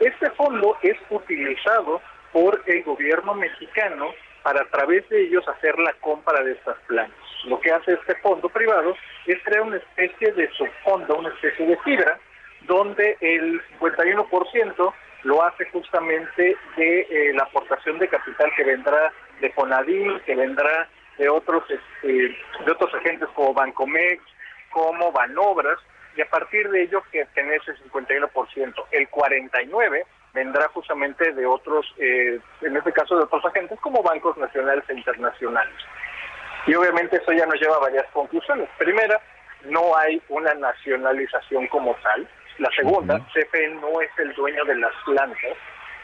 Este fondo es utilizado por el gobierno mexicano para a través de ellos hacer la compra de estas plantas. Lo que hace este fondo privado es crear una especie de subfondo, una especie de fibra, donde el 51% lo hace justamente de eh, la aportación de capital que vendrá de Fonadil, que vendrá de otros este, de otros agentes como Bancomex, como Banobras, y a partir de ello que tiene ese 51%. El 49% vendrá justamente de otros, eh, en este caso de otros agentes como bancos nacionales e internacionales. Y obviamente eso ya nos lleva a varias conclusiones. Primera, no hay una nacionalización como tal. La segunda, CFE no es el dueño de las plantas,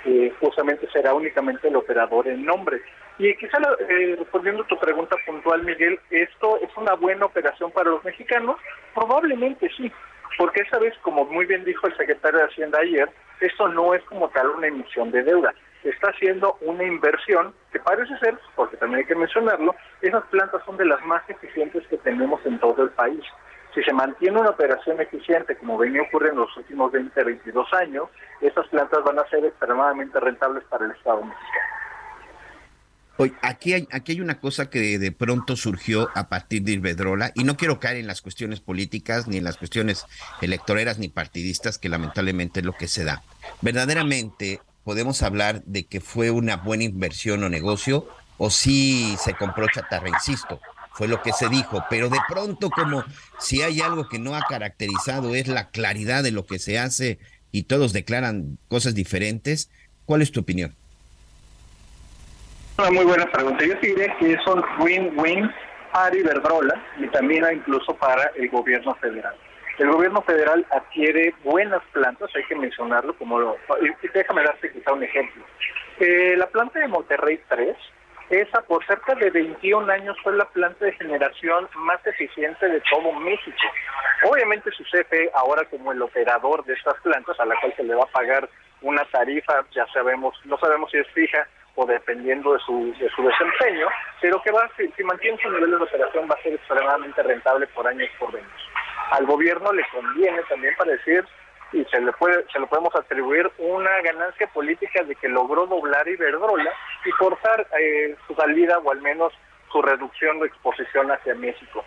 eh, justamente será únicamente el operador en nombre. Y quizá eh, respondiendo a tu pregunta puntual, Miguel, ¿esto es una buena operación para los mexicanos? Probablemente sí, porque esa vez, como muy bien dijo el secretario de Hacienda ayer, esto no es como tal una emisión de deuda, está haciendo una inversión que parece ser, porque también hay que mencionarlo, esas plantas son de las más eficientes que tenemos en todo el país. Si se mantiene una operación eficiente como venía ocurriendo en los últimos 20, 22 años, esas plantas van a ser extremadamente rentables para el Estado mexicano. Hoy, aquí hay, aquí hay una cosa que de pronto surgió a partir de Iberdrola, y no quiero caer en las cuestiones políticas, ni en las cuestiones electoreras, ni partidistas, que lamentablemente es lo que se da. Verdaderamente podemos hablar de que fue una buena inversión o negocio, o si se compró chatarra, insisto, fue lo que se dijo, pero de pronto como si hay algo que no ha caracterizado es la claridad de lo que se hace y todos declaran cosas diferentes, ¿cuál es tu opinión? Una muy buena pregunta. Yo diría que es un win-win para Iberdrola y también incluso para el gobierno federal. El gobierno federal adquiere buenas plantas, hay que mencionarlo, como lo, déjame darte quizá un ejemplo. Eh, la planta de Monterrey 3, esa por cerca de 21 años fue la planta de generación más eficiente de todo México. Obviamente su CFE ahora como el operador de estas plantas, a la cual se le va a pagar una tarifa, ya sabemos, no sabemos si es fija o dependiendo de su, de su desempeño, pero que va, si, si mantiene su nivel de operación va a ser extremadamente rentable por años por venir. Al gobierno le conviene también para decir, y se le puede se le podemos atribuir una ganancia política de que logró doblar Iberdrola y forzar eh, su salida o al menos su reducción de exposición hacia México.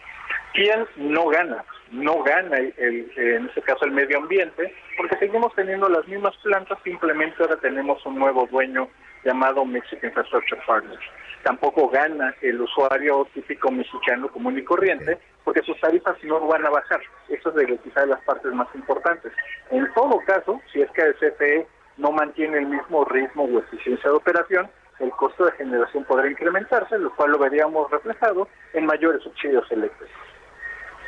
¿Quién no gana? No gana en este caso el medio ambiente, porque seguimos teniendo las mismas plantas, simplemente ahora tenemos un nuevo dueño llamado Mexican Infrastructure Partners. Tampoco gana el usuario típico mexicano común y corriente, porque sus tarifas no van a bajar. Eso es de quizá de las partes más importantes. En todo caso, si es que el CFE no mantiene el mismo ritmo o eficiencia de operación, el costo de generación podrá incrementarse, lo cual lo veríamos reflejado en mayores subsidios eléctricos.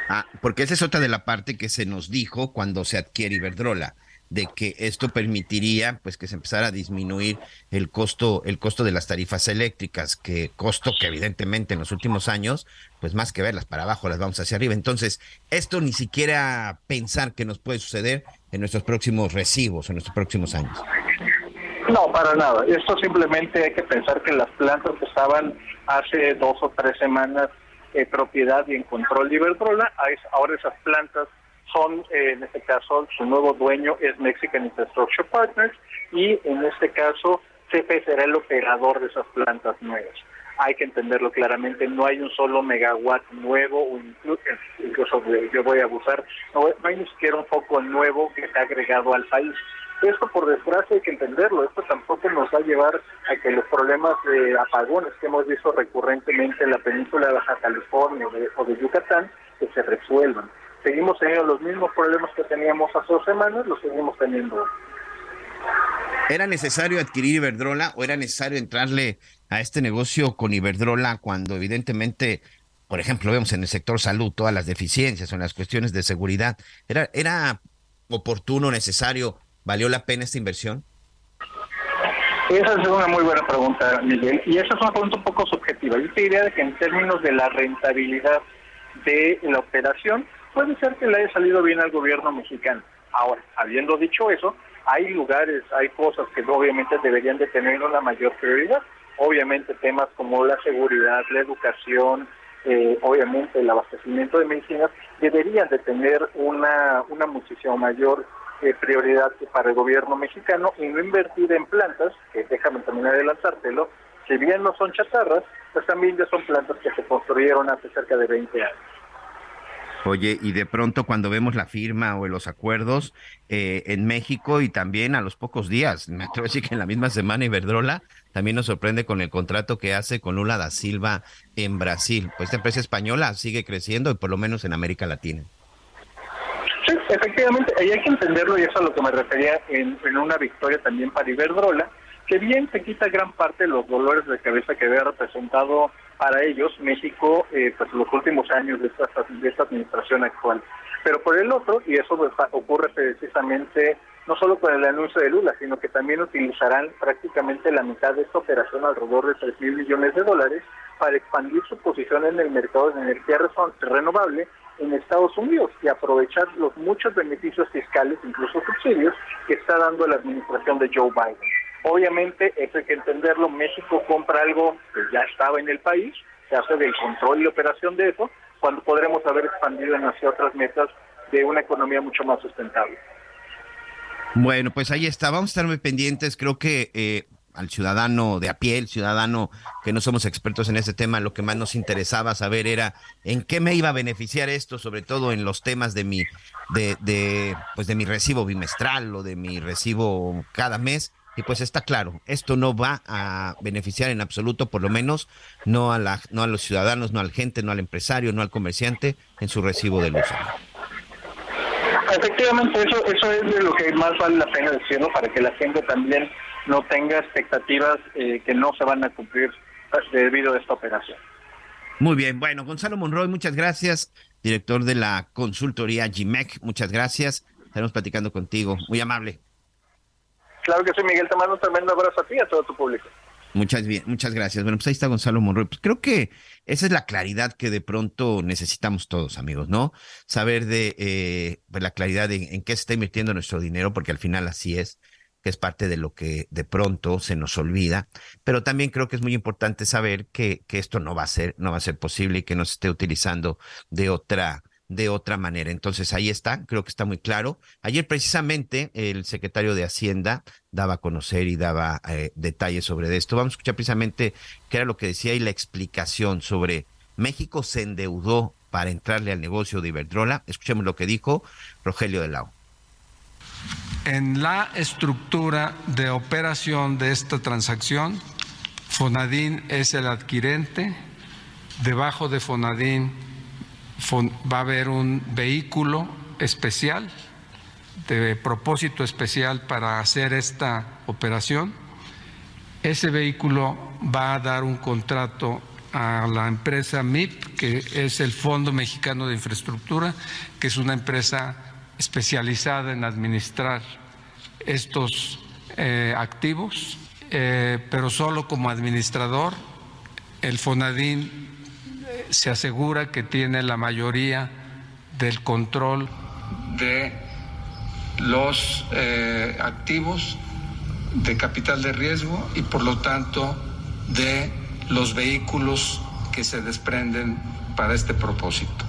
Ah, porque esa es otra de la parte que se nos dijo cuando se adquiere Iberdrola de que esto permitiría pues que se empezara a disminuir el costo el costo de las tarifas eléctricas que costo que evidentemente en los últimos años pues más que verlas para abajo las vamos hacia arriba. Entonces esto ni siquiera pensar que nos puede suceder en nuestros próximos recibos en nuestros próximos años. No para nada. Esto simplemente hay que pensar que las plantas que estaban hace dos o tres semanas en propiedad y en control de Iberdrola. Ahora esas plantas son, eh, en este caso, su nuevo dueño es Mexican Infrastructure Partners y en este caso CFE será el operador de esas plantas nuevas. Hay que entenderlo claramente, no hay un solo megawatt nuevo, o incluso, yo voy a abusar, no, hay ni siquiera un foco nuevo que ha agregado al país. Esto, por desgracia, hay que entenderlo. Esto tampoco nos va a llevar a que los problemas de apagones que hemos visto recurrentemente en la península de Baja California o de Yucatán, que se resuelvan seguimos teniendo los mismos problemas que teníamos hace dos semanas, los seguimos teniendo. ¿Era necesario adquirir Iberdrola o era necesario entrarle a este negocio con Iberdrola cuando evidentemente, por ejemplo, vemos en el sector salud todas las deficiencias o en las cuestiones de seguridad? ¿Era, era oportuno, necesario, valió la pena esta inversión? Esa es una muy buena pregunta, Miguel. Y esa es una pregunta un poco subjetiva. Yo te diría que en términos de la rentabilidad de la operación, puede ser que le haya salido bien al gobierno mexicano. Ahora, habiendo dicho eso, hay lugares, hay cosas que obviamente deberían de tener una mayor prioridad. Obviamente temas como la seguridad, la educación, eh, obviamente el abastecimiento de medicinas deberían de tener una, una muchísimo mayor eh, prioridad para el gobierno mexicano y no invertir en plantas, que déjame también adelantártelo, si bien no son chatarras, pues también ya son plantas que se construyeron hace cerca de 20 años. Oye, y de pronto cuando vemos la firma o los acuerdos eh, en México y también a los pocos días, me atrevo que en la misma semana Iberdrola también nos sorprende con el contrato que hace con Lula da Silva en Brasil. Pues esta empresa española sigue creciendo y por lo menos en América Latina. Sí, efectivamente, ahí hay que entenderlo y eso es a lo que me refería en, en una victoria también para Iberdrola, que bien se quita gran parte de los dolores de cabeza que había representado para ellos México eh, pues los últimos años de esta, de esta administración actual. Pero por el otro, y eso pues, ocurre precisamente no solo con el anuncio de Lula, sino que también utilizarán prácticamente la mitad de esta operación, alrededor de 3 mil millones de dólares, para expandir su posición en el mercado de energía renovable en Estados Unidos y aprovechar los muchos beneficios fiscales, incluso subsidios, que está dando la administración de Joe Biden. Obviamente, eso hay que entenderlo, México compra algo que ya estaba en el país, se hace del control y operación de eso, cuando podremos haber expandido hacia otras metas de una economía mucho más sustentable. Bueno, pues ahí está, vamos a estar muy pendientes, creo que eh, al ciudadano de a pie, el ciudadano que no somos expertos en ese tema, lo que más nos interesaba saber era en qué me iba a beneficiar esto, sobre todo en los temas de mi, de, de, pues de mi recibo bimestral o de mi recibo cada mes. Y pues está claro, esto no va a beneficiar en absoluto, por lo menos no a la, no a los ciudadanos, no al gente, no al empresario, no al comerciante en su recibo de luz. Efectivamente, eso, eso es de lo que más vale la pena decirlo para que la gente también no tenga expectativas eh, que no se van a cumplir debido a esta operación. Muy bien, bueno, Gonzalo Monroy, muchas gracias, director de la consultoría GMEC, muchas gracias. Estaremos platicando contigo, muy amable. Claro que sí, Miguel, te mando un tremendo abrazo a ti y a todo tu público. Muchas, bien, muchas gracias. Bueno, pues ahí está Gonzalo Monroy. Pues creo que esa es la claridad que de pronto necesitamos todos, amigos, ¿no? Saber de eh, pues la claridad de en qué se está invirtiendo nuestro dinero, porque al final así es, que es parte de lo que de pronto se nos olvida. Pero también creo que es muy importante saber que, que esto no va a ser, no va a ser posible y que no se esté utilizando de otra de otra manera. Entonces ahí está, creo que está muy claro. Ayer precisamente el secretario de Hacienda daba a conocer y daba eh, detalles sobre esto. Vamos a escuchar precisamente qué era lo que decía y la explicación sobre México se endeudó para entrarle al negocio de Iberdrola. Escuchemos lo que dijo Rogelio de Lau. En la estructura de operación de esta transacción, Fonadín es el adquirente, debajo de Fonadín va a haber un vehículo especial, de propósito especial para hacer esta operación. Ese vehículo va a dar un contrato a la empresa MIP, que es el Fondo Mexicano de Infraestructura, que es una empresa especializada en administrar estos eh, activos, eh, pero solo como administrador. El Fonadín se asegura que tiene la mayoría del control de los eh, activos de capital de riesgo y por lo tanto de los vehículos que se desprenden para este propósito.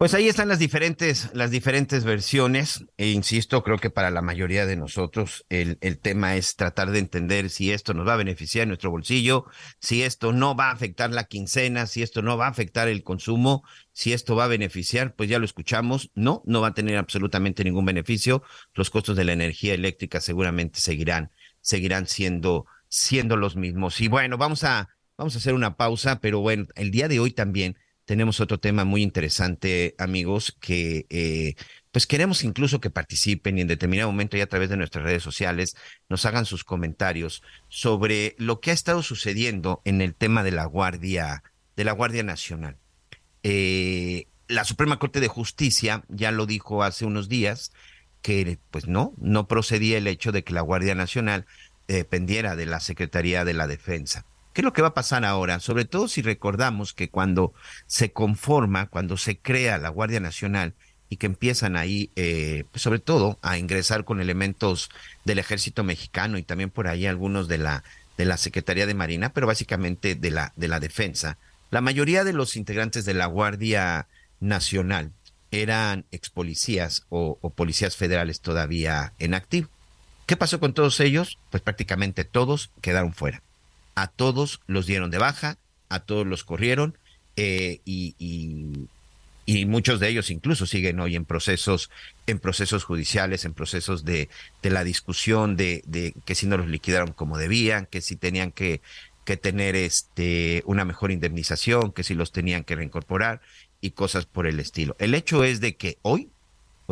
Pues ahí están las diferentes, las diferentes versiones. E insisto, creo que para la mayoría de nosotros el, el tema es tratar de entender si esto nos va a beneficiar en nuestro bolsillo, si esto no va a afectar la quincena, si esto no va a afectar el consumo, si esto va a beneficiar, pues ya lo escuchamos. No, no va a tener absolutamente ningún beneficio. Los costos de la energía eléctrica seguramente seguirán, seguirán siendo, siendo los mismos. Y bueno, vamos a, vamos a hacer una pausa, pero bueno, el día de hoy también tenemos otro tema muy interesante, amigos, que eh, pues queremos incluso que participen y en determinado momento y a través de nuestras redes sociales nos hagan sus comentarios sobre lo que ha estado sucediendo en el tema de la Guardia, de la Guardia Nacional. Eh, la Suprema Corte de Justicia ya lo dijo hace unos días que pues no, no procedía el hecho de que la Guardia Nacional dependiera de la Secretaría de la Defensa. ¿Qué es lo que va a pasar ahora? Sobre todo si recordamos que cuando se conforma, cuando se crea la Guardia Nacional y que empiezan ahí, eh, pues sobre todo, a ingresar con elementos del ejército mexicano y también por ahí algunos de la, de la Secretaría de Marina, pero básicamente de la, de la defensa. La mayoría de los integrantes de la Guardia Nacional eran ex policías o policías federales todavía en activo. ¿Qué pasó con todos ellos? Pues prácticamente todos quedaron fuera a todos los dieron de baja, a todos los corrieron eh, y, muchos de ellos incluso siguen hoy en procesos, en procesos judiciales, en procesos de, de la discusión de, de, que si no los liquidaron como debían, que si tenían que, que tener este una mejor indemnización, que si los tenían que reincorporar y cosas por el estilo. El hecho es de que hoy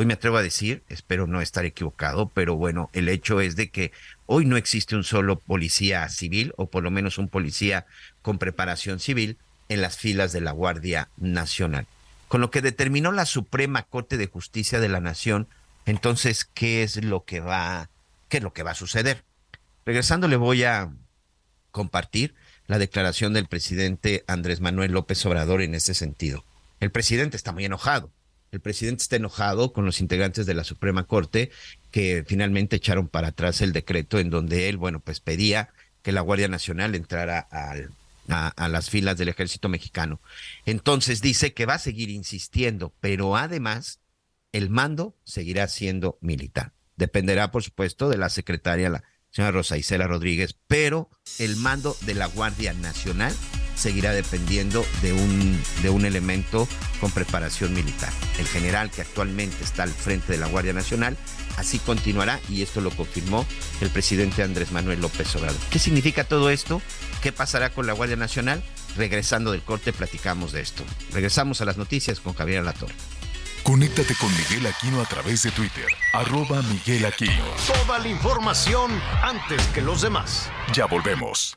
Hoy me atrevo a decir, espero no estar equivocado, pero bueno, el hecho es de que hoy no existe un solo policía civil, o por lo menos un policía con preparación civil, en las filas de la Guardia Nacional. Con lo que determinó la Suprema Corte de Justicia de la Nación, entonces, ¿qué es lo que va, qué es lo que va a suceder? Regresando, le voy a compartir la declaración del presidente Andrés Manuel López Obrador en ese sentido. El presidente está muy enojado el presidente está enojado con los integrantes de la Suprema Corte que finalmente echaron para atrás el decreto en donde él, bueno, pues pedía que la Guardia Nacional entrara al, a, las filas del ejército mexicano. Entonces dice que va a seguir insistiendo, pero además el mando seguirá siendo militar. Dependerá, por supuesto, de la secretaria, la señora Rosa Isela Rodríguez, pero el mando de la Guardia Nacional seguirá dependiendo de un, de un elemento con preparación militar. El general que actualmente está al frente de la Guardia Nacional, así continuará y esto lo confirmó el presidente Andrés Manuel López Obrador. ¿Qué significa todo esto? ¿Qué pasará con la Guardia Nacional? Regresando del corte platicamos de esto. Regresamos a las noticias con Javier Alatorre. Conéctate con Miguel Aquino a través de Twitter, arroba Miguel Aquino. Toda la información antes que los demás. Ya volvemos.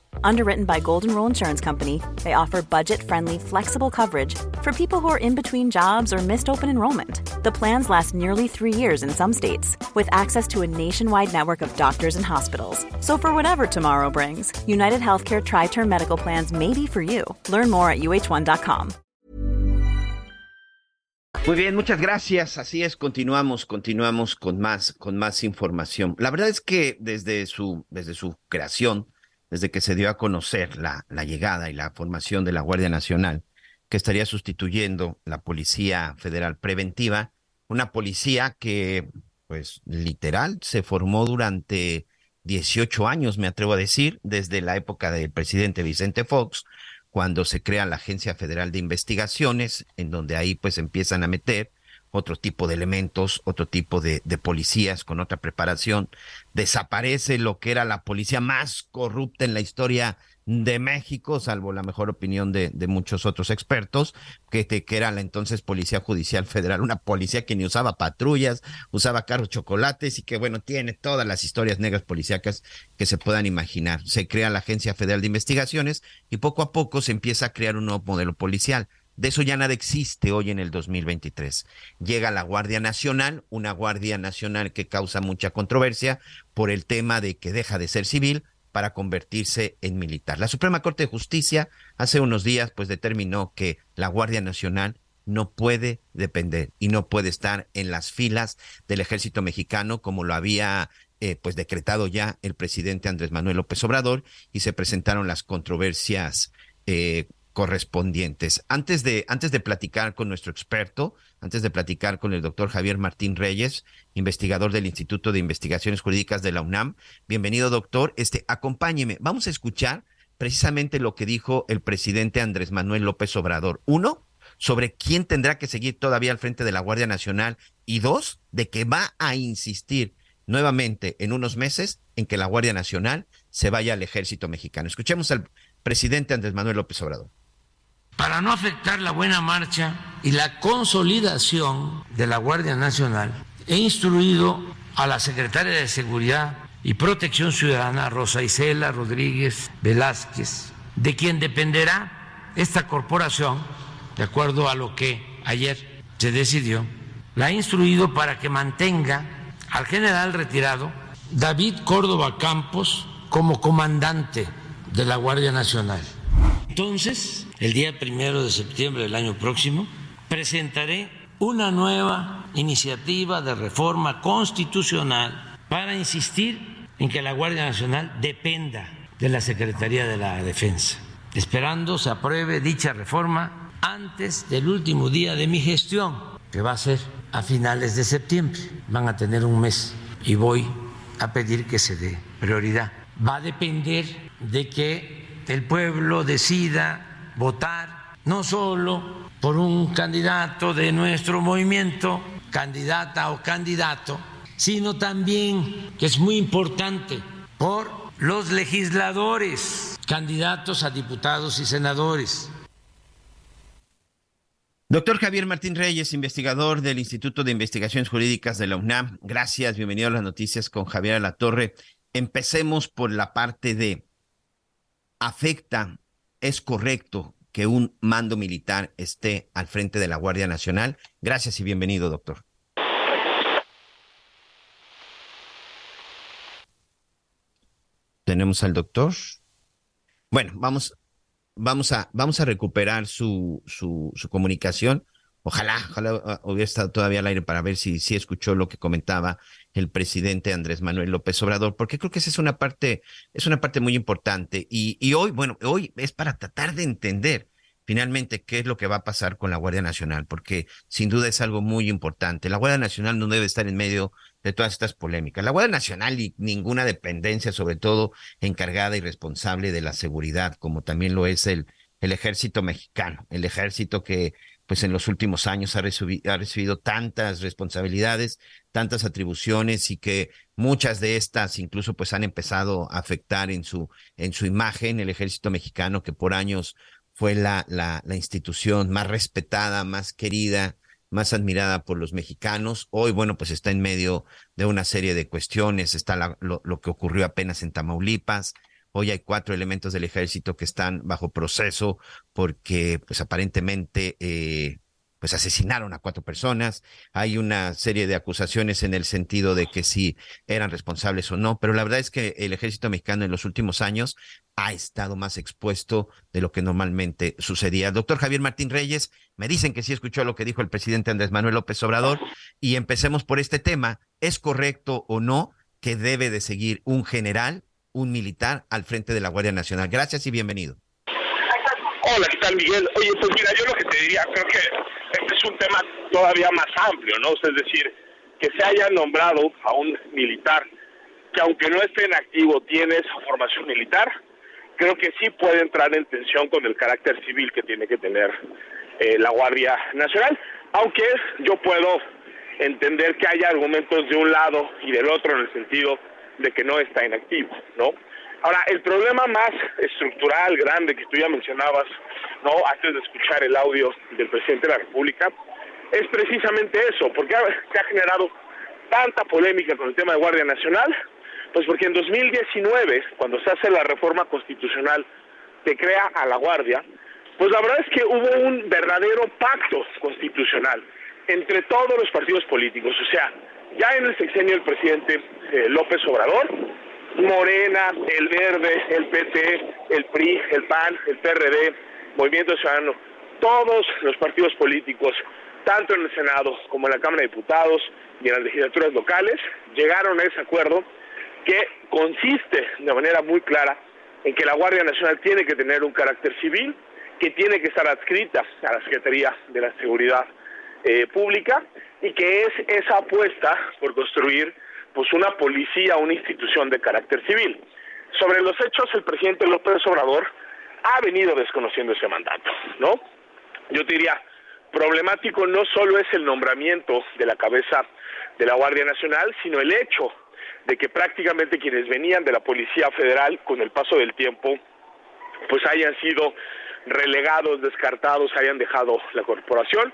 Underwritten by Golden Rule Insurance Company, they offer budget friendly, flexible coverage for people who are in between jobs or missed open enrollment. The plans last nearly three years in some states, with access to a nationwide network of doctors and hospitals. So, for whatever tomorrow brings, United Healthcare Tri Term Medical Plans may be for you. Learn more at uh1.com. Muy bien, muchas gracias. Así es, continuamos, continuamos con más, con más información. La verdad es que desde su, desde su creación, desde que se dio a conocer la, la llegada y la formación de la Guardia Nacional, que estaría sustituyendo la Policía Federal Preventiva, una policía que, pues, literal, se formó durante 18 años, me atrevo a decir, desde la época del presidente Vicente Fox, cuando se crea la Agencia Federal de Investigaciones, en donde ahí pues empiezan a meter otro tipo de elementos, otro tipo de, policías con otra preparación. Desaparece lo que era la policía más corrupta en la historia de México, salvo la mejor opinión de, de muchos otros expertos, que, que, era la entonces Policía Judicial Federal, una policía que ni usaba patrullas, usaba carros chocolates y que, bueno, tiene todas las historias negras policíacas que se puedan imaginar. Se crea la Agencia Federal de Investigaciones y poco a poco se empieza a crear un nuevo modelo policial. De eso ya nada existe hoy en el 2023. Llega la Guardia Nacional, una Guardia Nacional que causa mucha controversia por el tema de que deja de ser civil para convertirse en militar. La Suprema Corte de Justicia hace unos días pues determinó que la Guardia Nacional no puede depender y no puede estar en las filas del ejército mexicano como lo había eh, pues decretado ya el presidente Andrés Manuel López Obrador y se presentaron las controversias eh, correspondientes. Antes de, antes de platicar con nuestro experto, antes de platicar con el doctor Javier Martín Reyes, investigador del Instituto de Investigaciones Jurídicas de la UNAM. Bienvenido, doctor. Este, acompáñeme. Vamos a escuchar precisamente lo que dijo el presidente Andrés Manuel López Obrador. Uno, sobre quién tendrá que seguir todavía al frente de la Guardia Nacional. Y dos, de que va a insistir nuevamente en unos meses en que la Guardia Nacional se vaya al ejército mexicano. Escuchemos al presidente Andrés Manuel López Obrador. Para no afectar la buena marcha y la consolidación de la Guardia Nacional, he instruido a la secretaria de Seguridad y Protección Ciudadana, Rosa Isela Rodríguez Velázquez, de quien dependerá esta corporación, de acuerdo a lo que ayer se decidió, la he instruido para que mantenga al general retirado David Córdoba Campos como comandante de la Guardia Nacional. Entonces, el día primero de septiembre del año próximo, presentaré una nueva iniciativa de reforma constitucional para insistir en que la Guardia Nacional dependa de la Secretaría de la Defensa, esperando se apruebe dicha reforma antes del último día de mi gestión, que va a ser a finales de septiembre. Van a tener un mes y voy a pedir que se dé prioridad. Va a depender de que el pueblo decida votar no solo por un candidato de nuestro movimiento, candidata o candidato, sino también, que es muy importante, por los legisladores, candidatos a diputados y senadores. Doctor Javier Martín Reyes, investigador del Instituto de Investigaciones Jurídicas de la UNAM. Gracias, bienvenido a las noticias con Javier Alatorre. Empecemos por la parte de afecta, es correcto que un mando militar esté al frente de la Guardia Nacional? Gracias y bienvenido, doctor. Tenemos al doctor. Bueno, vamos, vamos, a, vamos a recuperar su, su, su comunicación Ojalá, ojalá hubiera estado todavía al aire para ver si, si escuchó lo que comentaba el presidente Andrés Manuel López Obrador, porque creo que esa es una parte, es una parte muy importante. Y, y hoy, bueno, hoy es para tratar de entender finalmente qué es lo que va a pasar con la Guardia Nacional, porque sin duda es algo muy importante. La Guardia Nacional no debe estar en medio de todas estas polémicas. La Guardia Nacional y ninguna dependencia, sobre todo encargada y responsable de la seguridad, como también lo es el, el ejército mexicano, el ejército que pues en los últimos años ha recibido, tantas responsabilidades, tantas atribuciones y que muchas de estas incluso pues han empezado a afectar en su, en su imagen el ejército mexicano que por años fue la, la, la institución más respetada, más querida, más admirada por los mexicanos. Hoy, bueno, pues está en medio de una serie de cuestiones. Está lo, lo, que ocurrió apenas en Tamaulipas. Hoy hay cuatro elementos del ejército que están bajo proceso porque, pues aparentemente, eh, pues asesinaron a cuatro personas. Hay una serie de acusaciones en el sentido de que si eran responsables o no, pero la verdad es que el ejército mexicano en los últimos años ha estado más expuesto de lo que normalmente sucedía. Doctor Javier Martín Reyes, me dicen que sí escuchó lo que dijo el presidente Andrés Manuel López Obrador y empecemos por este tema. ¿Es correcto o no que debe de seguir un general, un militar al frente de la Guardia Nacional? Gracias y bienvenido. Hola, ¿qué tal Miguel? Oye, pues mira, yo lo que te diría, creo que este es un tema todavía más amplio, ¿no? Es decir, que se haya nombrado a un militar que aunque no esté en activo tiene esa formación militar, creo que sí puede entrar en tensión con el carácter civil que tiene que tener eh, la Guardia Nacional, aunque yo puedo entender que haya argumentos de un lado y del otro en el sentido de que no está en activo, ¿no? Ahora, el problema más estructural, grande, que tú ya mencionabas, ¿no? Antes de escuchar el audio del presidente de la República, es precisamente eso, porque se ha generado tanta polémica con el tema de Guardia Nacional, pues porque en 2019, cuando se hace la reforma constitucional que crea a la Guardia, pues la verdad es que hubo un verdadero pacto constitucional entre todos los partidos políticos, o sea, ya en el sexenio del presidente eh, López Obrador, Morena, el Verde, el PT, el PRI, el PAN, el PRD, Movimiento Ciudadano, todos los partidos políticos, tanto en el Senado como en la Cámara de Diputados y en las legislaturas locales, llegaron a ese acuerdo que consiste de manera muy clara en que la Guardia Nacional tiene que tener un carácter civil, que tiene que estar adscrita a la Secretaría de la Seguridad eh, Pública y que es esa apuesta por construir pues una policía, una institución de carácter civil. Sobre los hechos, el presidente López Obrador ha venido desconociendo ese mandato, ¿no? Yo diría, problemático no solo es el nombramiento de la cabeza de la Guardia Nacional, sino el hecho de que prácticamente quienes venían de la Policía Federal con el paso del tiempo, pues hayan sido relegados, descartados, hayan dejado la corporación.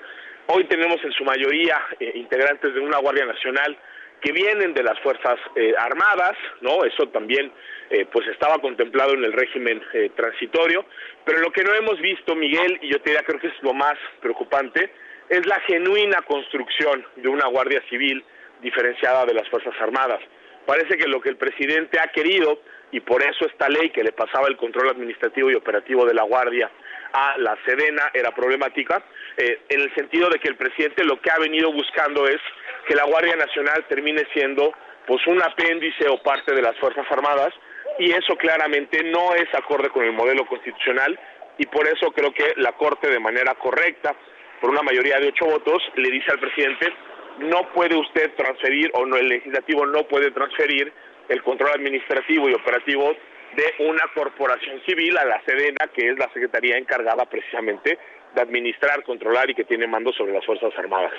Hoy tenemos en su mayoría eh, integrantes de una Guardia Nacional que vienen de las Fuerzas eh, Armadas, ¿no? Eso también eh, pues estaba contemplado en el régimen eh, transitorio, pero lo que no hemos visto, Miguel, y yo te diría creo que es lo más preocupante, es la genuina construcción de una Guardia Civil diferenciada de las Fuerzas Armadas. Parece que lo que el presidente ha querido, y por eso esta ley que le pasaba el control administrativo y operativo de la Guardia a la Sedena era problemática, en el sentido de que el presidente lo que ha venido buscando es que la Guardia Nacional termine siendo pues un apéndice o parte de las Fuerzas Armadas y eso claramente no es acorde con el modelo constitucional y por eso creo que la Corte de manera correcta, por una mayoría de ocho votos, le dice al presidente no puede usted transferir o no el legislativo no puede transferir el control administrativo y operativo de una corporación civil a la Sedena, que es la secretaría encargada precisamente de administrar, controlar y que tiene mando sobre las Fuerzas Armadas.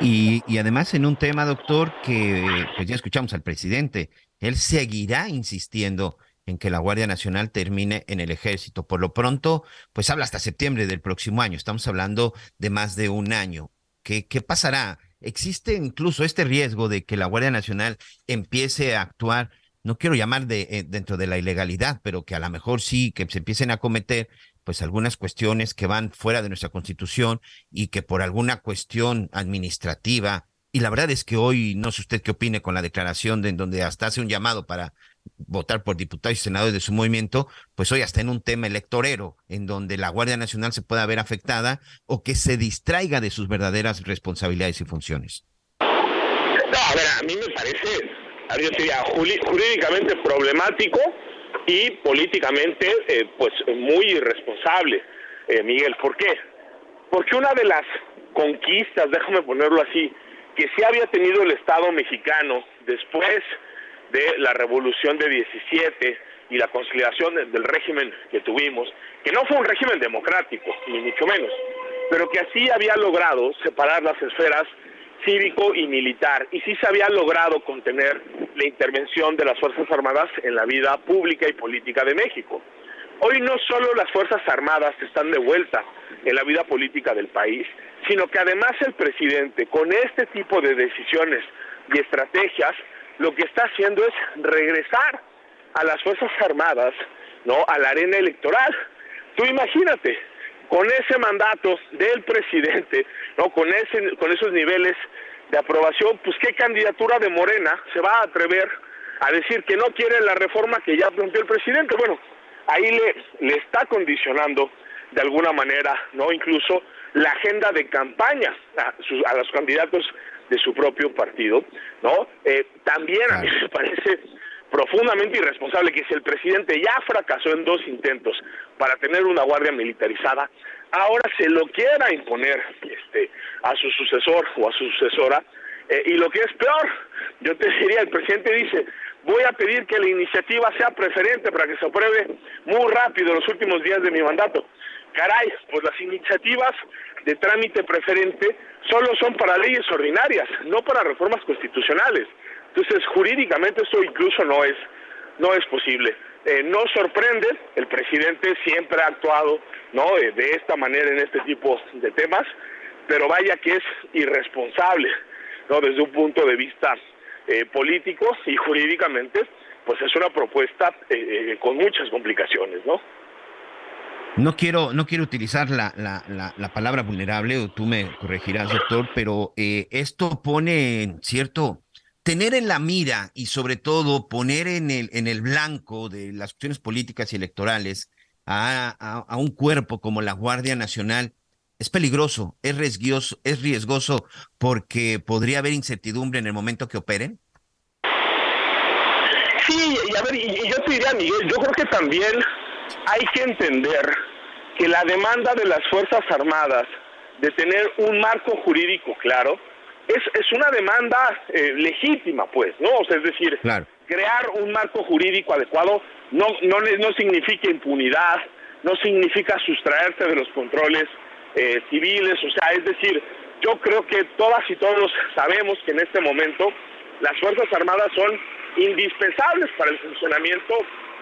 Y, y, además en un tema, doctor, que pues ya escuchamos al presidente, él seguirá insistiendo en que la Guardia Nacional termine en el ejército. Por lo pronto, pues habla hasta septiembre del próximo año. Estamos hablando de más de un año. ¿Qué, qué pasará? ¿Existe incluso este riesgo de que la Guardia Nacional empiece a actuar, no quiero llamar de, eh, dentro de la ilegalidad, pero que a lo mejor sí, que se empiecen a cometer pues algunas cuestiones que van fuera de nuestra constitución y que por alguna cuestión administrativa, y la verdad es que hoy no sé usted qué opine con la declaración de en donde hasta hace un llamado para votar por diputados y senadores de su movimiento, pues hoy hasta en un tema electorero, en donde la Guardia Nacional se pueda ver afectada o que se distraiga de sus verdaderas responsabilidades y funciones. No, a ver, a mí me parece, ver, sería jurídicamente problemático y políticamente, eh, pues, muy irresponsable, eh, Miguel. ¿Por qué? Porque una de las conquistas, déjame ponerlo así, que sí había tenido el Estado mexicano después de la revolución de 17 y la conciliación del régimen que tuvimos, que no fue un régimen democrático, ni mucho menos, pero que así había logrado separar las esferas cívico y militar, y sí se había logrado contener la intervención de las Fuerzas Armadas en la vida pública y política de México. Hoy no solo las Fuerzas Armadas están de vuelta en la vida política del país, sino que además el presidente, con este tipo de decisiones y estrategias, lo que está haciendo es regresar a las Fuerzas Armadas, ¿no? a la arena electoral. Tú imagínate, con ese mandato del presidente, ¿no? con, ese, con esos niveles de aprobación, pues qué candidatura de Morena se va a atrever a decir que no quiere la reforma que ya planteó el presidente. Bueno, ahí le, le está condicionando de alguna manera, ¿no? Incluso la agenda de campaña a, a los candidatos de su propio partido, ¿no? Eh, también a mí me parece profundamente irresponsable que si el presidente ya fracasó en dos intentos para tener una guardia militarizada, ahora se lo quiera imponer este, a su sucesor o a su sucesora. Eh, y lo que es peor, yo te diría, el presidente dice, voy a pedir que la iniciativa sea preferente para que se apruebe muy rápido en los últimos días de mi mandato. Caray, pues las iniciativas de trámite preferente solo son para leyes ordinarias, no para reformas constitucionales. Entonces, jurídicamente esto incluso no es, no es posible. Eh, no sorprende, el presidente siempre ha actuado no eh, de esta manera en este tipo de temas, pero vaya que es irresponsable, no desde un punto de vista eh, político y jurídicamente, pues es una propuesta con muchas complicaciones, ¿no? No quiero, no quiero utilizar la, la, la, palabra vulnerable, o tú me corregirás, doctor, pero eh, esto pone cierto, tener en la mira y sobre todo poner en el, en el blanco de las cuestiones políticas y electorales a, a, un cuerpo como la Guardia Nacional es peligroso, es riesgoso, es riesgoso porque podría haber incertidumbre en el momento que operen. Sí, y a ver, y yo te diría, Miguel, yo creo que también hay que entender que la demanda de las Fuerzas Armadas de tener un marco jurídico claro es, es una demanda eh, legítima, pues, ¿no? O sea, es decir, crear un marco jurídico adecuado no, no, no significa impunidad, no significa sustraerse de los controles eh, civiles, o sea, es decir, yo creo que todas y todos sabemos que en este momento las Fuerzas Armadas son indispensables para el funcionamiento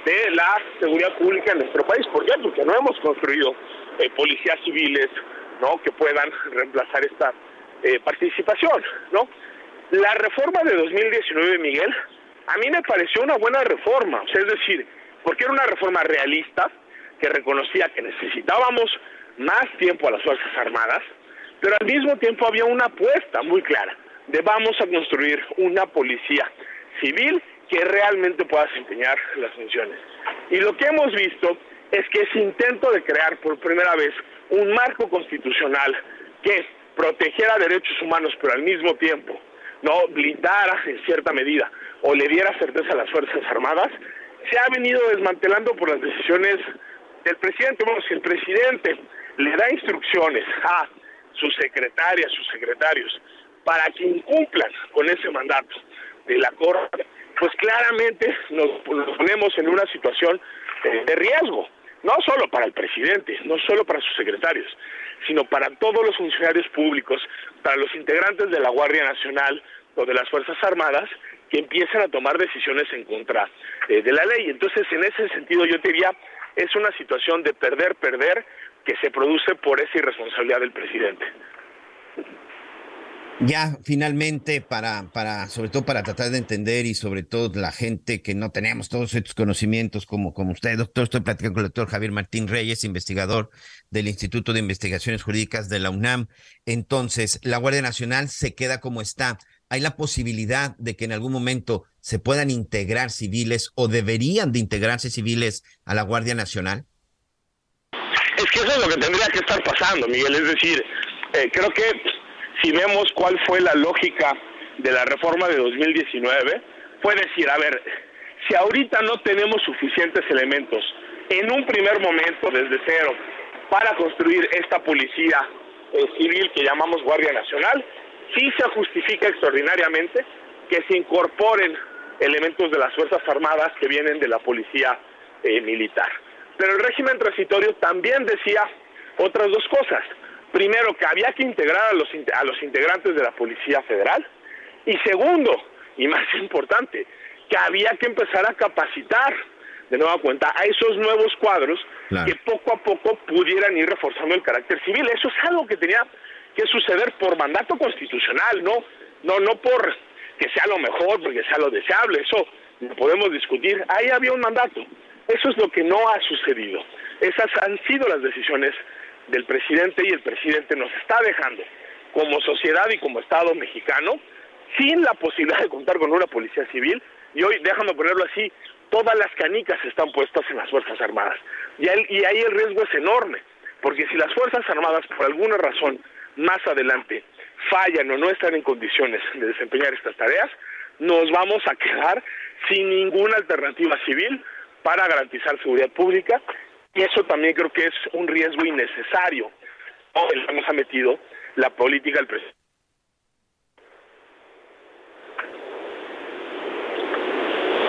de la seguridad pública en nuestro país. ¿Por qué? Porque no hemos construido eh, policías civiles ¿no? que puedan reemplazar esta eh, participación. ¿no? La reforma de 2019, Miguel, a mí me pareció una buena reforma, es decir, porque era una reforma realista que reconocía que necesitábamos más tiempo a las Fuerzas Armadas, pero al mismo tiempo había una apuesta muy clara de vamos a construir una policía civil que realmente pueda desempeñar las funciones. Y lo que hemos visto es que ese intento de crear por primera vez un marco constitucional que protegiera derechos humanos, pero al mismo tiempo no blindara en cierta medida o le diera certeza a las Fuerzas Armadas, se ha venido desmantelando por las decisiones del presidente. Bueno, si el presidente le da instrucciones a sus secretarias, sus secretarios, para que incumplan con ese mandato de la Corte, pues claramente nos, ponemos en una situación eh, de riesgo, no solo para el presidente, no solo para sus secretarios, sino para todos los funcionarios públicos, para los integrantes de la Guardia Nacional o de las Fuerzas Armadas, que empiezan a tomar decisiones en contra eh, de la ley. Entonces, en ese sentido, yo diría, es una situación de perder, perder, que se produce por esa irresponsabilidad del presidente. Ya, finalmente, para, para, sobre todo para tratar de entender y sobre todo la gente que no tenemos todos estos conocimientos como, como usted, doctor, estoy platicando con el doctor Javier Martín Reyes, investigador del Instituto de Investigaciones Jurídicas de la UNAM. Entonces, la Guardia Nacional se queda como está. hay la posibilidad de que en algún momento se puedan integrar civiles o deberían de integrarse civiles a la Guardia Nacional? Es que eso es lo que tendría que estar pasando, Miguel. Es decir, eh, creo que si vemos cuál fue la lógica de la reforma de 2019, fue decir, a ver, si ahorita no tenemos suficientes elementos en un primer momento desde cero para construir esta policía eh, civil que llamamos Guardia Nacional, sí se justifica extraordinariamente que se incorporen elementos de las Fuerzas Armadas que vienen de la Policía eh, Militar. Pero el régimen transitorio también decía otras dos cosas. Primero, que había que integrar a los, a los integrantes de la Policía Federal. Y segundo, y más importante, que había que empezar a capacitar de nueva cuenta a esos nuevos cuadros que poco a poco pudieran ir reforzando el carácter civil. Eso es algo que tenía que suceder por mandato constitucional, no, no, no por que sea lo mejor, porque sea lo deseable, eso lo podemos discutir. Ahí había un mandato. Eso es lo que no ha sucedido. Esas han sido las decisiones del presidente y el presidente nos está dejando como sociedad y como Estado mexicano sin la posibilidad de contar con una policía civil y hoy, déjame ponerlo así, todas las canicas están puestas en las Fuerzas Armadas. Y ahí, y ahí el riesgo es enorme, porque si las Fuerzas Armadas, por alguna razón, más adelante, fallan o no están en condiciones de desempeñar estas tareas, nos vamos a quedar sin ninguna alternativa civil para garantizar seguridad pública y eso también creo que es un riesgo innecesario. que nos ha metido la política del presidente.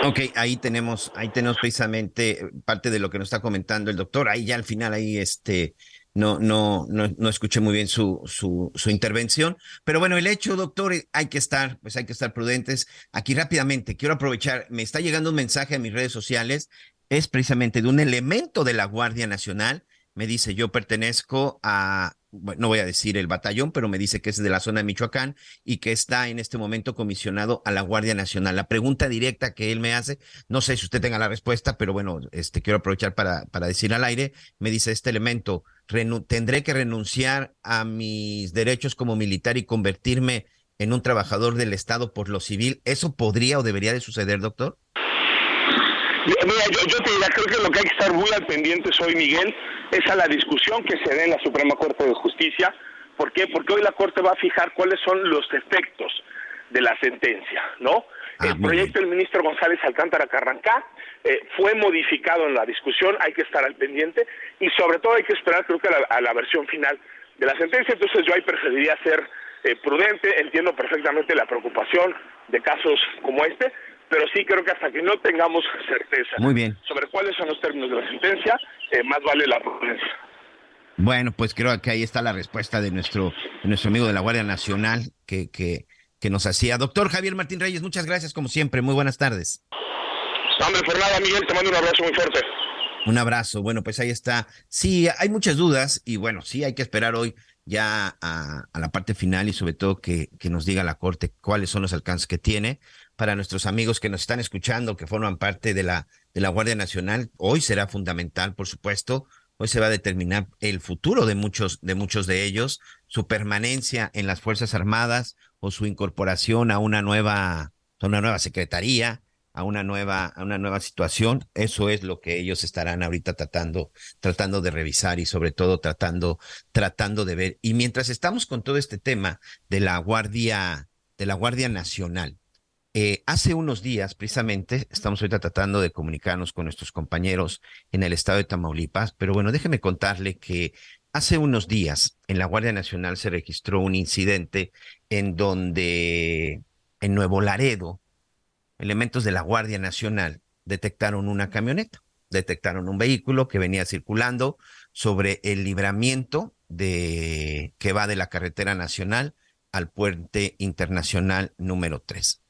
Ok, ahí tenemos, ahí tenemos precisamente parte de lo que nos está comentando el doctor. Ahí ya al final, ahí este, no, no, no, no escuché muy bien su, su, su intervención. Pero bueno, el hecho, doctor, eh, hay que estar, pues hay que estar prudentes. Aquí rápidamente, quiero aprovechar, me está llegando un mensaje a mis redes sociales, es precisamente de un elemento de la Guardia Nacional. Me dice, yo pertenezco a no voy a decir el batallón, pero me dice que es de la zona de Michoacán y que está en este momento comisionado a la Guardia Nacional. La pregunta directa que él me hace, no sé si usted tenga la respuesta, pero bueno, este quiero aprovechar para, para decir al aire, me dice este elemento, tendré que renunciar a mis derechos como militar y convertirme en un trabajador del Estado por lo civil. ¿Eso podría o debería de suceder, doctor? Mira, yo, yo te diría, creo que lo que hay que estar muy al pendiente hoy, Miguel, es a la discusión que se dé en la Suprema Corte de Justicia. ¿Por qué? Porque hoy la Corte va a fijar cuáles son los efectos de la sentencia, ¿no? Ah, el proyecto del ministro González Alcántara Carrancá eh, fue modificado en la discusión, hay que estar al pendiente y sobre todo hay que esperar creo que a la, versión final de la sentencia, entonces yo ahí preferiría ser eh, prudente, entiendo perfectamente la preocupación de casos como este, pero sí creo que hasta que no tengamos certeza sobre cuáles son los términos de la sentencia, eh, más vale la prudencia. Bueno, pues creo que ahí está la respuesta de nuestro, nuestro amigo de la Guardia Nacional que, que, que nos hacía. Doctor Javier Martín Reyes, muchas gracias como siempre. Muy buenas tardes. Hombre, por nada, Miguel, te mando un abrazo muy fuerte. Un abrazo. Bueno, pues ahí está. Sí, hay muchas dudas y bueno, sí hay que esperar hoy ya a, a la parte final y sobre todo que, que nos diga la Corte cuáles son los alcances que tiene para nuestros amigos que nos están escuchando, que forman parte de la, de la Guardia Nacional. Hoy será fundamental, por supuesto. Hoy se va a determinar el futuro de muchos, de muchos de ellos, su permanencia en las Fuerzas Armadas o su incorporación a una nueva, a una nueva secretaría, a una nueva, a una nueva situación. Eso es lo que ellos estarán ahorita tratando, tratando de revisar y sobre todo tratando, tratando de ver. Y mientras estamos con todo este tema de la Guardia, de la Guardia Nacional, eh, hace unos días, precisamente, estamos ahorita tratando de comunicarnos con nuestros compañeros en el estado de Tamaulipas, pero bueno, déjeme contarle que hace unos días en la Guardia Nacional se registró un incidente en donde en Nuevo Laredo, elementos de la Guardia Nacional detectaron una camioneta, detectaron un vehículo que venía circulando sobre el libramiento de que va de la carretera nacional al puente internacional número 3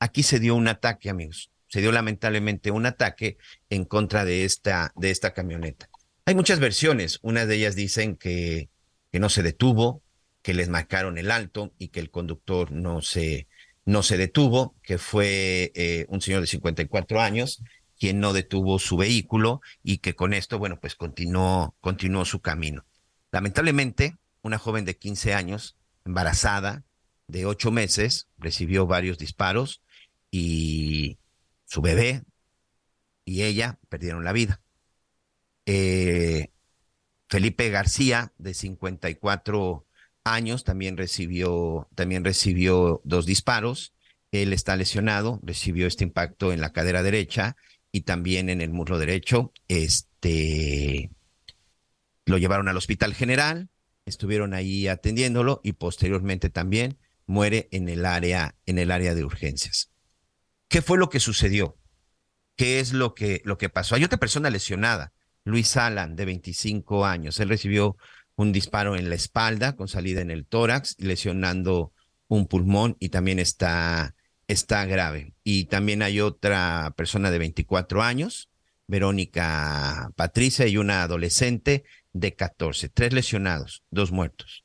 aquí se dio un ataque, amigos. Se dio lamentablemente un ataque en contra de esta, de esta camioneta. Hay muchas versiones. Una de ellas dicen que, que no se detuvo, que les marcaron el alto y que el conductor no se, no se detuvo, que fue eh, un señor de 54 años quien no detuvo su vehículo y que con esto, bueno, pues continuó, continuó su camino. Lamentablemente, una joven de 15 años, embarazada, de ocho meses recibió varios disparos y su bebé y ella perdieron la vida. Eh, Felipe García, de 54 años, también recibió, también recibió dos disparos. Él está lesionado, recibió este impacto en la cadera derecha y también en el muslo derecho. Este lo llevaron al Hospital General, estuvieron ahí atendiéndolo y posteriormente también muere en el área, en el área de urgencias. ¿Qué fue lo que sucedió? ¿Qué es lo que, lo que pasó? Hay otra persona lesionada, Luis Alan, de 25 años. Él recibió un disparo en la espalda con salida en el tórax, lesionando un pulmón y también está, está grave. Y también hay otra persona de 24 años, Verónica Patricia, y una adolescente de 14. Tres lesionados, dos muertos.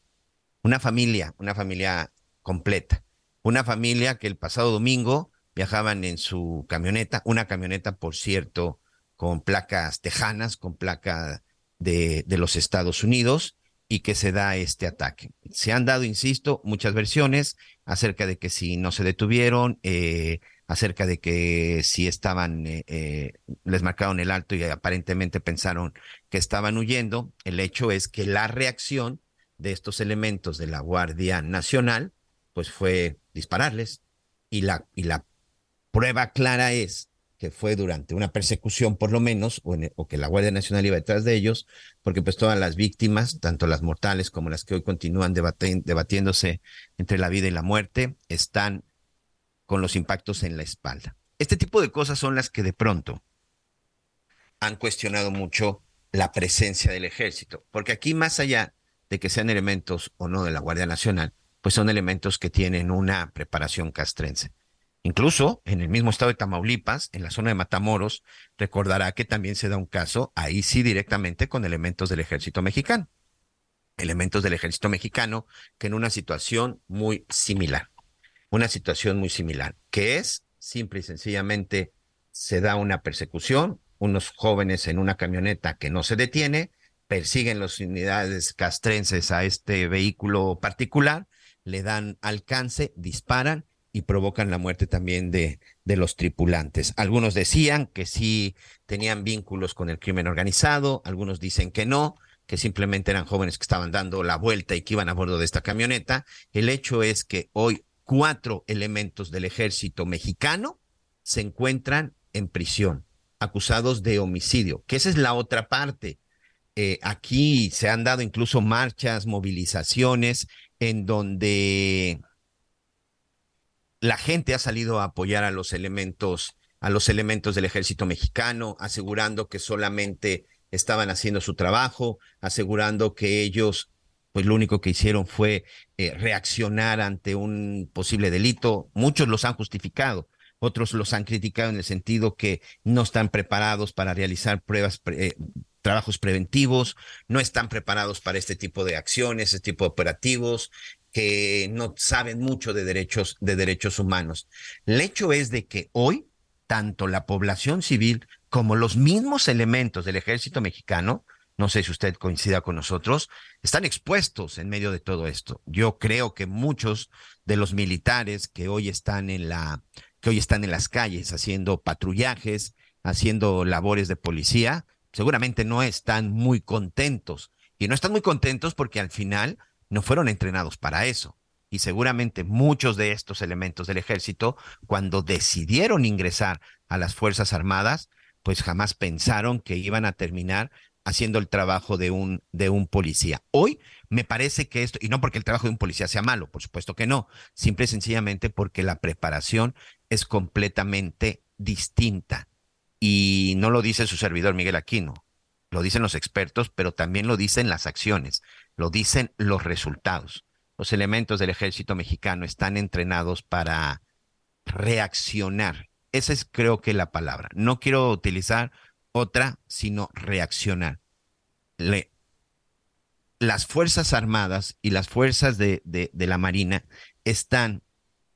Una familia, una familia completa. Una familia que el pasado domingo viajaban en su camioneta, una camioneta, por cierto, con placas tejanas, con placa de, los Estados Unidos, y que se da este ataque. Se han dado, insisto, muchas versiones acerca de que si no se detuvieron, eh, acerca de que si estaban, eh, eh, les marcaron el alto y aparentemente pensaron que estaban huyendo. El hecho es que la reacción de estos elementos de la Guardia Nacional, pues fue dispararles. Y la, y la prueba clara es que fue durante una persecución por lo menos, o, que la Guardia Nacional iba detrás de ellos, porque pues todas las víctimas, tanto las mortales como las que hoy continúan debatiéndose entre la vida y la muerte, están con los impactos en la espalda. Este tipo de cosas son las que de pronto han cuestionado mucho la presencia del ejército, porque aquí más allá de que sean elementos o no de la Guardia Nacional, pues son elementos que tienen una preparación castrense. Incluso en el mismo estado de Tamaulipas, en la zona de Matamoros, recordará que también se da un caso, ahí sí directamente con elementos del ejército mexicano. Elementos del ejército mexicano que en una situación muy similar, una situación muy similar, que es simple y sencillamente se da una persecución, unos jóvenes en una camioneta que no se detiene, persiguen las unidades castrenses a este vehículo particular, le dan alcance, disparan y provocan la muerte también de, de los tripulantes. Algunos decían que sí tenían vínculos con el crimen organizado, algunos dicen que no, que simplemente eran jóvenes que estaban dando la vuelta y que iban a bordo de esta camioneta. El hecho es que hoy cuatro elementos del ejército mexicano se encuentran en prisión, acusados de homicidio, que esa es la otra parte. Eh, aquí se han dado incluso marchas, movilizaciones, en donde la gente ha salido a apoyar a los elementos, a los elementos del ejército mexicano, asegurando que solamente estaban haciendo su trabajo, asegurando que ellos, pues lo único que hicieron fue eh, reaccionar ante un posible delito. Muchos los han justificado, otros los han criticado en el sentido que no están preparados para realizar pruebas, eh, trabajos preventivos, no están preparados para este tipo de acciones, este tipo de operativos, que no saben mucho de derechos, de derechos humanos. El hecho es de que hoy, tanto la población civil como los mismos elementos del ejército mexicano, no sé si usted coincida con nosotros, están expuestos en medio de todo esto. Yo creo que muchos de los militares que hoy están en la, que hoy están en las calles haciendo patrullajes, haciendo labores de policía, seguramente no están muy contentos. Y no están muy contentos porque al final no fueron entrenados para eso. Y seguramente muchos de estos elementos del ejército, cuando decidieron ingresar a las Fuerzas Armadas, pues jamás pensaron que iban a terminar haciendo el trabajo de un, de un policía. Hoy me parece que esto, y no porque el trabajo de un policía sea malo, por supuesto que no, simple y sencillamente porque la preparación es completamente distinta. Y no lo dice su servidor Miguel Aquino, lo dicen los expertos, pero también lo dicen las acciones lo dicen los resultados. Los elementos del ejército mexicano están entrenados para reaccionar. Esa es creo que la palabra. No quiero utilizar otra, sino reaccionar. las Fuerzas Armadas y las Fuerzas de, de, de la Marina están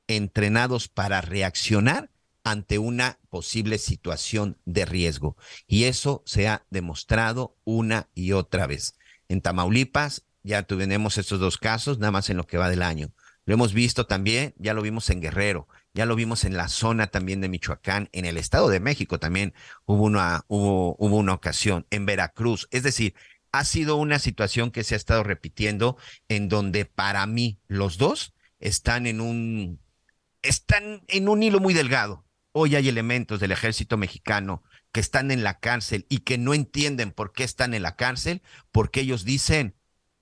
entrenados para reaccionar ante una posible situación de riesgo. Y eso se ha demostrado una y otra vez. En Tamaulipas ya tuvimos estos dos casos, nada más en lo que va del año. Lo hemos visto también, ya lo vimos en Guerrero, ya lo vimos en la zona también de Michoacán, en el Estado de México también hubo una, hubo, hubo una ocasión, en Veracruz. Es decir, ha sido una situación que se ha estado repitiendo en donde para mí los dos están en un, están en un hilo muy delgado. Hoy hay elementos del ejército mexicano que están en la cárcel y que no entienden por qué están en la cárcel, porque ellos dicen,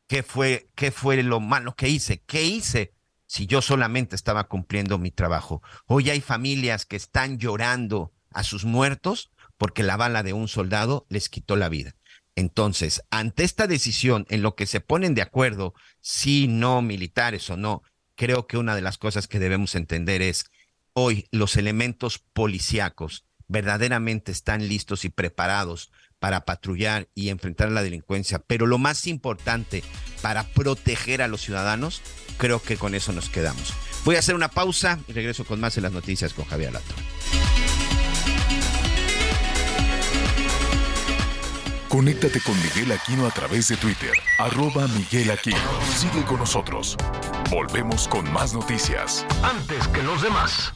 ¿qué fue, qué fue lo malo que hice? ¿Qué hice si yo solamente estaba cumpliendo mi trabajo? Hoy hay familias que están llorando a sus muertos porque la bala de un soldado les quitó la vida. Entonces, ante esta decisión en lo que se ponen de acuerdo, si no militares o no, creo que una de las cosas que debemos entender es hoy los elementos policíacos verdaderamente están listos y preparados para patrullar y enfrentar la delincuencia, pero lo más importante, para proteger a los ciudadanos, creo que con eso nos quedamos. Voy a hacer una pausa y regreso con más en las noticias con Javier Lato. Conéctate con Miguel Aquino a través de Twitter, arroba Miguel Aquino. Sigue con nosotros. Volvemos con más noticias. Antes que los demás.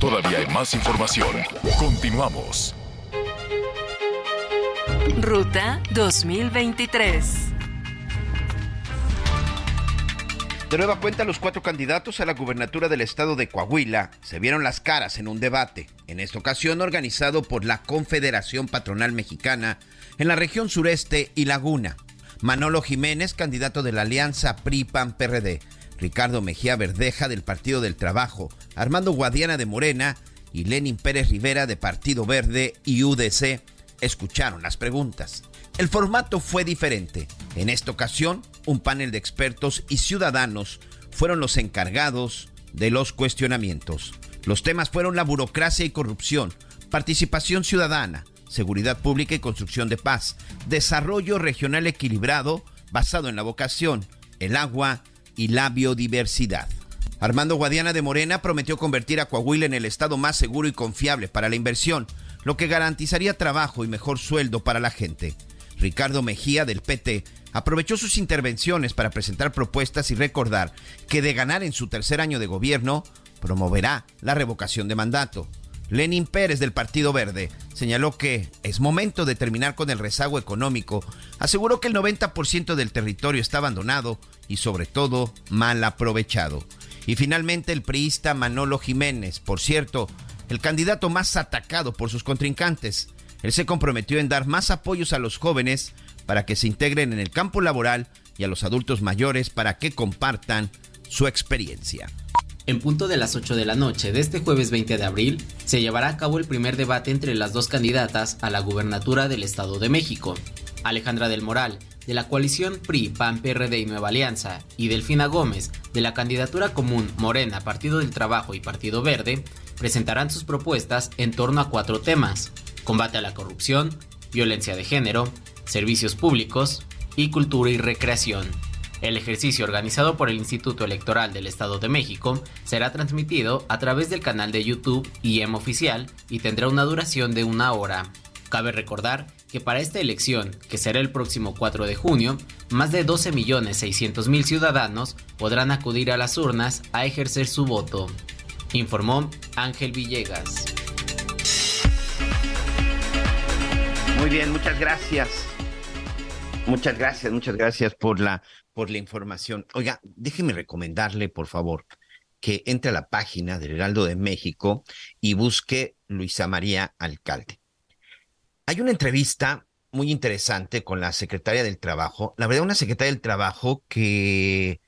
Todavía hay más información. Continuamos. Ruta 2023. De nueva cuenta, los cuatro candidatos a la gubernatura del estado de Coahuila se vieron las caras en un debate, en esta ocasión organizado por la Confederación Patronal Mexicana en la región sureste y Laguna. Manolo Jiménez, candidato de la alianza PRI-PAN-PRD, Ricardo Mejía Verdeja del Partido del Trabajo, Armando Guadiana de Morena y Lenin Pérez Rivera de Partido Verde y UDC escucharon las preguntas. El formato fue diferente. En esta ocasión, un panel de expertos y ciudadanos fueron los encargados de los cuestionamientos. Los temas fueron la burocracia y corrupción, participación ciudadana, seguridad pública y construcción de paz, desarrollo regional equilibrado basado en la vocación, el agua y la biodiversidad. Armando Guadiana de Morena prometió convertir a Coahuila en el estado más seguro y confiable para la inversión, lo que garantizaría trabajo y mejor sueldo para la gente. Ricardo Mejía del PT aprovechó sus intervenciones para presentar propuestas y recordar que de ganar en su tercer año de gobierno, promoverá la revocación de mandato. Lenin Pérez del Partido Verde señaló que es momento de terminar con el rezago económico. Aseguró que el 90% del territorio está abandonado y sobre todo mal aprovechado. Y finalmente el priista Manolo Jiménez, por cierto, el candidato más atacado por sus contrincantes. Él se comprometió en dar más apoyos a los jóvenes para que se integren en el campo laboral y a los adultos mayores para que compartan su experiencia. En punto de las 8 de la noche de este jueves 20 de abril, se llevará a cabo el primer debate entre las dos candidatas a la gubernatura del Estado de México. Alejandra del Moral, de la coalición PRI, PAN, PRD y Nueva Alianza, y Delfina Gómez, de la candidatura común Morena, Partido del Trabajo y Partido Verde, presentarán sus propuestas en torno a cuatro temas. Combate a la corrupción, violencia de género, servicios públicos y cultura y recreación. El ejercicio organizado por el Instituto Electoral del Estado de México será transmitido a través del canal de YouTube IEM Oficial y tendrá una duración de una hora. Cabe recordar que para esta elección, que será el próximo 4 de junio, más de 12.600.000 ciudadanos podrán acudir a las urnas a ejercer su voto, informó Ángel Villegas. Muy bien, muchas gracias. Muchas gracias, muchas gracias por la por la información. Oiga, déjeme recomendarle, por favor, que entre a la página del Heraldo de México y busque Luisa María Alcalde. Hay una entrevista muy interesante con la secretaria del Trabajo. La verdad, una secretaria del Trabajo que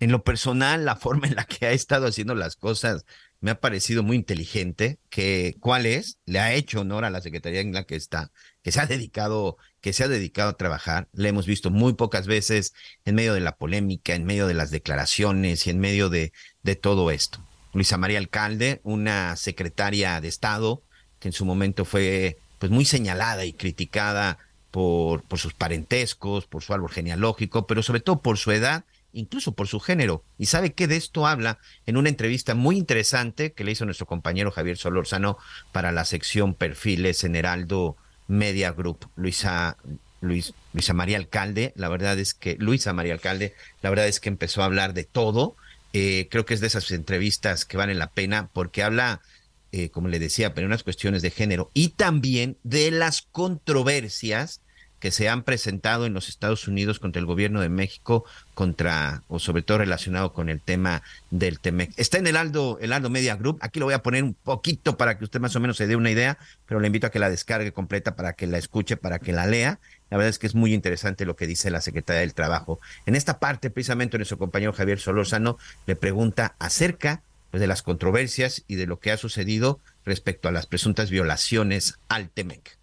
en lo personal, la forma en la que ha estado haciendo las cosas me ha parecido muy inteligente, que cuál es, le ha hecho honor a la secretaría en la que está, que se ha dedicado, que se ha dedicado a trabajar. Le hemos visto muy pocas veces en medio de la polémica, en medio de las declaraciones y en medio de, de todo esto. Luisa María Alcalde, una secretaria de Estado que en su momento fue pues muy señalada y criticada por, por sus parentescos, por su árbol genealógico, pero sobre todo por su edad incluso por su género. ¿Y sabe qué de esto habla en una entrevista muy interesante que le hizo nuestro compañero Javier Solórzano para la sección Perfiles en Heraldo Media Group? Luisa, Luis, Luisa María Alcalde, la verdad es que, Luisa María Alcalde, la verdad es que empezó a hablar de todo Eh, creo que es de esas entrevistas que valen la pena porque habla, eh, como le decía, pero unas cuestiones de género y también de las controversias que se han presentado en los Estados Unidos contra el gobierno de México, contra, o sobre todo relacionado con el tema del TEMEC. Está en el Aldo, el Aldo Media Group. Aquí lo voy a poner un poquito para que usted más o menos se dé una idea, pero le invito a que la descargue completa para que la escuche, para que la lea. La verdad es que es muy interesante lo que dice la Secretaría del Trabajo. En esta parte, precisamente, nuestro compañero Javier Solórzano le pregunta acerca pues, de las controversias y de lo que ha sucedido respecto a las presuntas violaciones al TEMEC.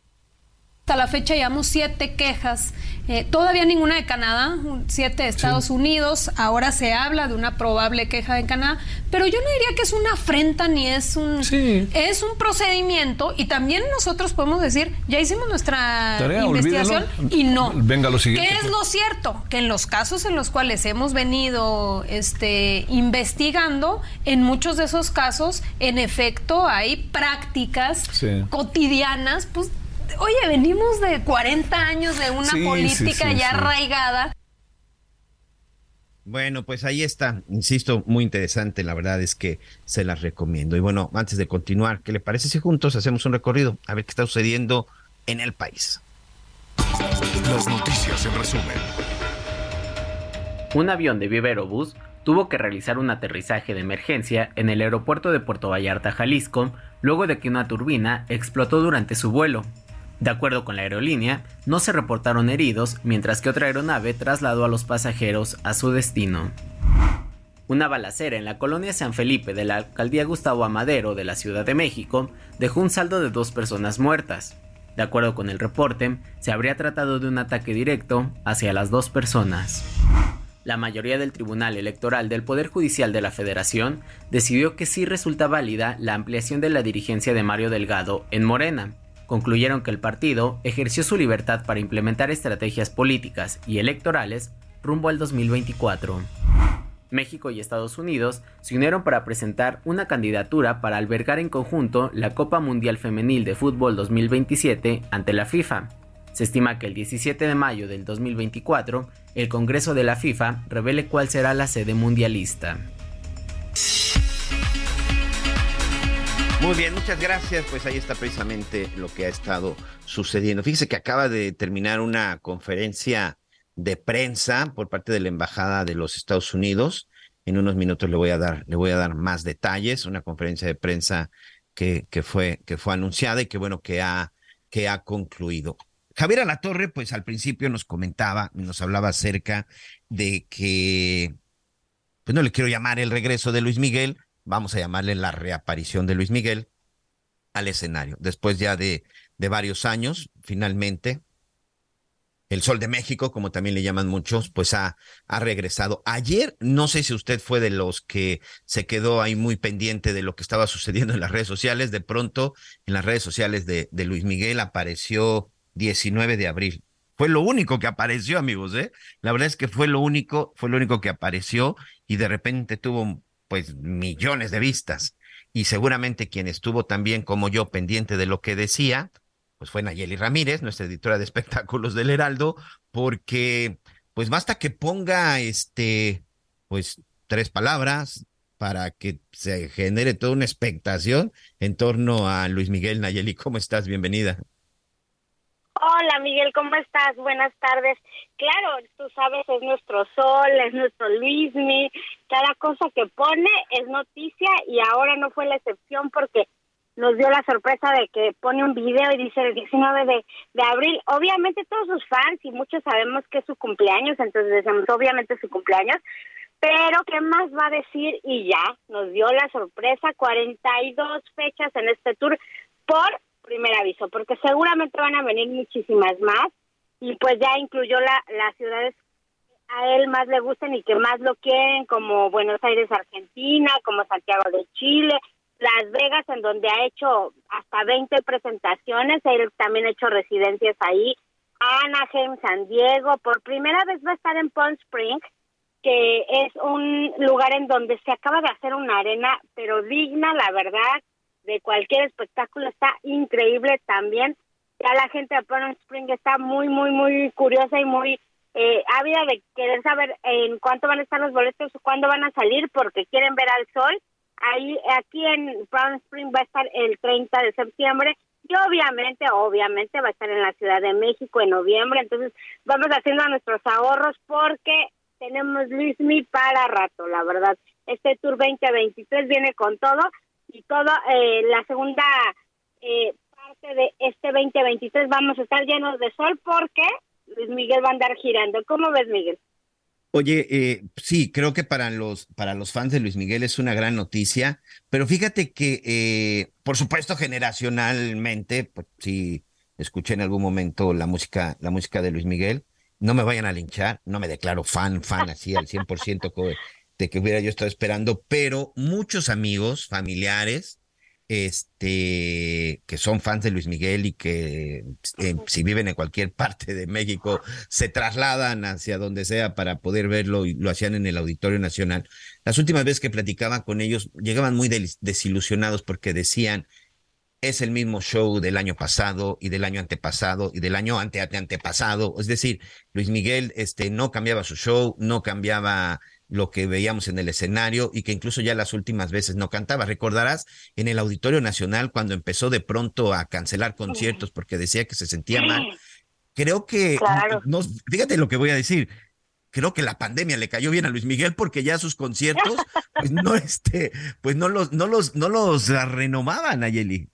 Hasta la fecha llevamos siete quejas, eh, todavía ninguna de Canadá, siete de Estados Unidos, ahora se habla de una probable queja de Canadá, pero yo no diría que es una afrenta ni es un es un procedimiento y también nosotros podemos decir, ya hicimos nuestra investigación y no. Venga lo siguiente. ¿Qué es pues. lo cierto? Que en los casos en los cuales hemos venido este investigando, en muchos de esos casos, en efecto hay prácticas cotidianas, pues oye, venimos de 40 años de una política ya arraigada. Bueno, pues ahí está, insisto, muy interesante, la verdad es que se las recomiendo. Y bueno, antes de continuar, ¿qué le parece si juntos hacemos un recorrido a ver qué está sucediendo en el país? Las noticias en resumen. Un avión de Viva Aerobús tuvo que realizar un aterrizaje de emergencia en el aeropuerto de Puerto Vallarta, Jalisco, luego de que una turbina explotó durante su vuelo. De acuerdo con la aerolínea, no se reportaron heridos, mientras que otra aeronave trasladó a los pasajeros a su destino. Una balacera en la colonia San Felipe de la alcaldía Gustavo Amadero de la Ciudad de México dejó un saldo de dos personas muertas. De acuerdo con el reporte, se habría tratado de un ataque directo hacia las dos personas. La mayoría del Tribunal Electoral del Poder Judicial de la Federación decidió que sí resulta válida la ampliación de la dirigencia de Mario Delgado en Morena, concluyeron que el partido ejerció su libertad para implementar estrategias políticas y electorales rumbo al 2024. México y Estados Unidos se unieron para presentar una candidatura para albergar en conjunto la Copa Mundial Femenil de Fútbol 2027 ante la FIFA. Se estima que el 17 de mayo del 2024 el Congreso de la FIFA revele cuál será la sede mundialista. Muy bien, muchas gracias. Pues ahí está precisamente lo que ha estado sucediendo. Fíjese que acaba de terminar una conferencia de prensa por parte de la Embajada de los Estados Unidos. En unos minutos le voy a dar, le voy a dar más detalles. Una conferencia de prensa que, fue, que fue anunciada y que bueno, que ha, que ha concluido. Javier Alatorre, pues al principio nos comentaba, nos hablaba acerca de que, pues no le quiero llamar el regreso de Luis Miguel, vamos a llamarle la reaparición de Luis Miguel al escenario. Después ya de, de varios años, finalmente, el Sol de México, como también le llaman muchos, pues ha, ha regresado. Ayer, no sé si usted fue de los que se quedó ahí muy pendiente de lo que estaba sucediendo en las redes sociales. De pronto, en las redes sociales de, de Luis Miguel apareció 19 de abril. Fue lo único que apareció, amigos, ¿eh? La verdad es que fue lo único, fue lo único que apareció y de repente tuvo pues millones de vistas. Y seguramente quien estuvo también como yo pendiente de lo que decía, pues fue Nayeli Ramírez, nuestra editora de espectáculos del Heraldo, porque pues basta que ponga este, pues tres palabras para que se genere toda una expectación en torno a Luis Miguel Nayeli. ¿Cómo estás? Bienvenida. Hola Miguel, ¿cómo estás? Buenas tardes. Claro, tú sabes, es nuestro sol, es nuestro Luismi, cada cosa que pone es noticia y ahora no fue la excepción porque nos dio la sorpresa de que pone un video y dice el 19 de, abril. Obviamente todos sus fans y muchos sabemos que es su cumpleaños, entonces decimos obviamente su cumpleaños, pero ¿qué más va a decir? Y ya nos dio la sorpresa, 42 fechas en este tour por primer aviso, porque seguramente van a venir muchísimas más y pues ya incluyó la, las ciudades a él más le gustan y que más lo quieren, como Buenos Aires, Argentina, como Santiago de Chile, Las Vegas, en donde ha hecho hasta 20 presentaciones, él también ha hecho residencias ahí, Anaheim, San Diego, por primera vez va a estar en Palm Springs, que es un lugar en donde se acaba de hacer una arena, pero digna, la verdad, de cualquier espectáculo, está increíble también. Ya la gente de Palm Springs está muy, muy, muy curiosa y muy eh, ávida de querer saber en cuánto van a estar los boletos cuándo van a salir porque quieren ver al sol. Ahí, aquí en Brown Spring va a estar el 30 de septiembre y obviamente, obviamente va a estar en la Ciudad de México en noviembre. Entonces vamos haciendo nuestros ahorros porque tenemos Luismi para rato, la verdad. Este Tour 2023 viene con todo y todo, eh, la segunda eh, parte de este 2023 vamos a estar llenos de sol porque Luis Miguel va a andar girando. ¿Cómo ves, Miguel? Oye, eh, sí, creo que para los, para los fans de Luis Miguel es una gran noticia, pero fíjate que, eh, por supuesto, generacionalmente, pues sí, escuché en algún momento la música, la música de Luis Miguel, no me vayan a linchar, no me declaro fan, fan así al 100% de que hubiera yo estado esperando, pero muchos amigos, familiares, este, que son fans de Luis Miguel y que eh, si viven en cualquier parte de México se trasladan hacia donde sea para poder verlo y lo hacían en el Auditorio Nacional. Las últimas veces que platicaban con ellos llegaban muy desilusionados porque decían, es el mismo show del año pasado y del año antepasado y del año ante, antepasado. Es decir, Luis Miguel este, no cambiaba su show, no cambiaba lo que veíamos en el escenario y que incluso ya las últimas veces no cantaba. Recordarás en el Auditorio Nacional cuando empezó de pronto a cancelar conciertos porque decía que se sentía mal. Creo que, no, fíjate lo que voy a decir, creo que la pandemia le cayó bien a Luis Miguel porque ya sus conciertos, pues no, este, pues no los, no los, no los renovaban, Ayeli.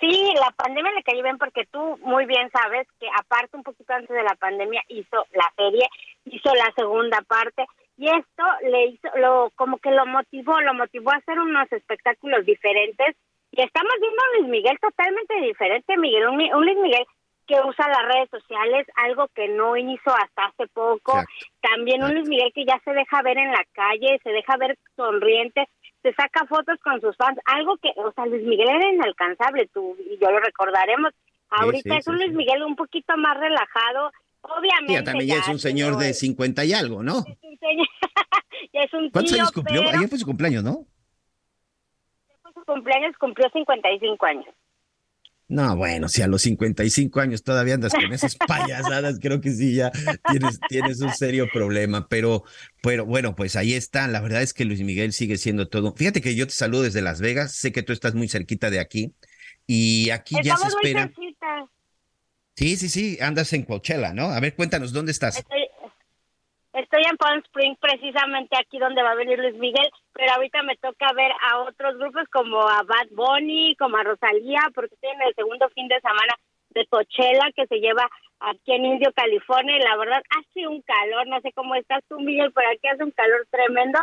Sí, la pandemia le cayó bien porque tú muy bien sabes que aparte un poquito antes de la pandemia hizo la serie, hizo la segunda parte y esto le hizo, lo como que lo motivó, lo motivó a hacer unos espectáculos diferentes. Y estamos viendo a Luis Miguel totalmente diferente, Miguel, un, Luis Miguel que usa las redes sociales, algo que no hizo hasta hace poco, también un Luis Miguel que ya se deja ver en la calle, se deja ver sonriente, se saca fotos con sus fans, algo que, o sea, Luis Miguel era inalcanzable, tú y yo lo recordaremos. Ahorita es un Luis Miguel un poquito más relajado, obviamente. Sí, también ya, es un señor de 50 y algo, ¿no? Es un ¿Cuántos años cumplió? Ayer fue su cumpleaños, ¿no? Fue su cumpleaños, cumplió 55 años. No, bueno, si a los 55 años todavía andas con esas payasadas, creo que sí, ya tienes, tienes un serio problema. Pero, pero bueno, pues ahí está. La verdad es que Luis Miguel sigue siendo todo. Fíjate que yo te saludo desde Las Vegas. Sé que tú estás muy cerquita de aquí. Y aquí ya se espera. Sí, sí, sí, andas en Coachella, ¿no? A ver, cuéntanos, ¿dónde estás? Estoy en Palm Spring, precisamente aquí donde va a venir Luis Miguel, pero ahorita me toca ver a otros grupos como a Bad Bunny, como a Rosalía, porque estoy en el segundo fin de semana de Coachella que se lleva aquí en Indio, California, y la verdad hace un calor, no sé cómo estás tú, Miguel, pero aquí hace un calor tremendo,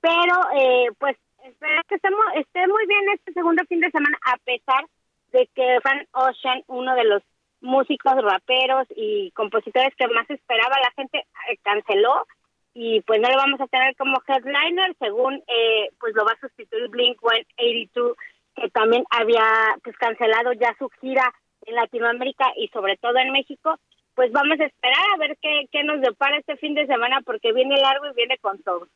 pero eh, pues espero que estemos, esté muy bien este segundo fin de semana, a pesar de que Van Ocean, uno de los músicos, raperos y compositores que más esperaba la gente eh, canceló y pues no lo vamos a tener como headliner según eh, pues lo va a sustituir Blink 182 que también había pues cancelado ya su gira en Latinoamérica y sobre todo en México pues vamos a esperar a ver qué, qué nos depara este fin de semana porque viene largo y viene con todo.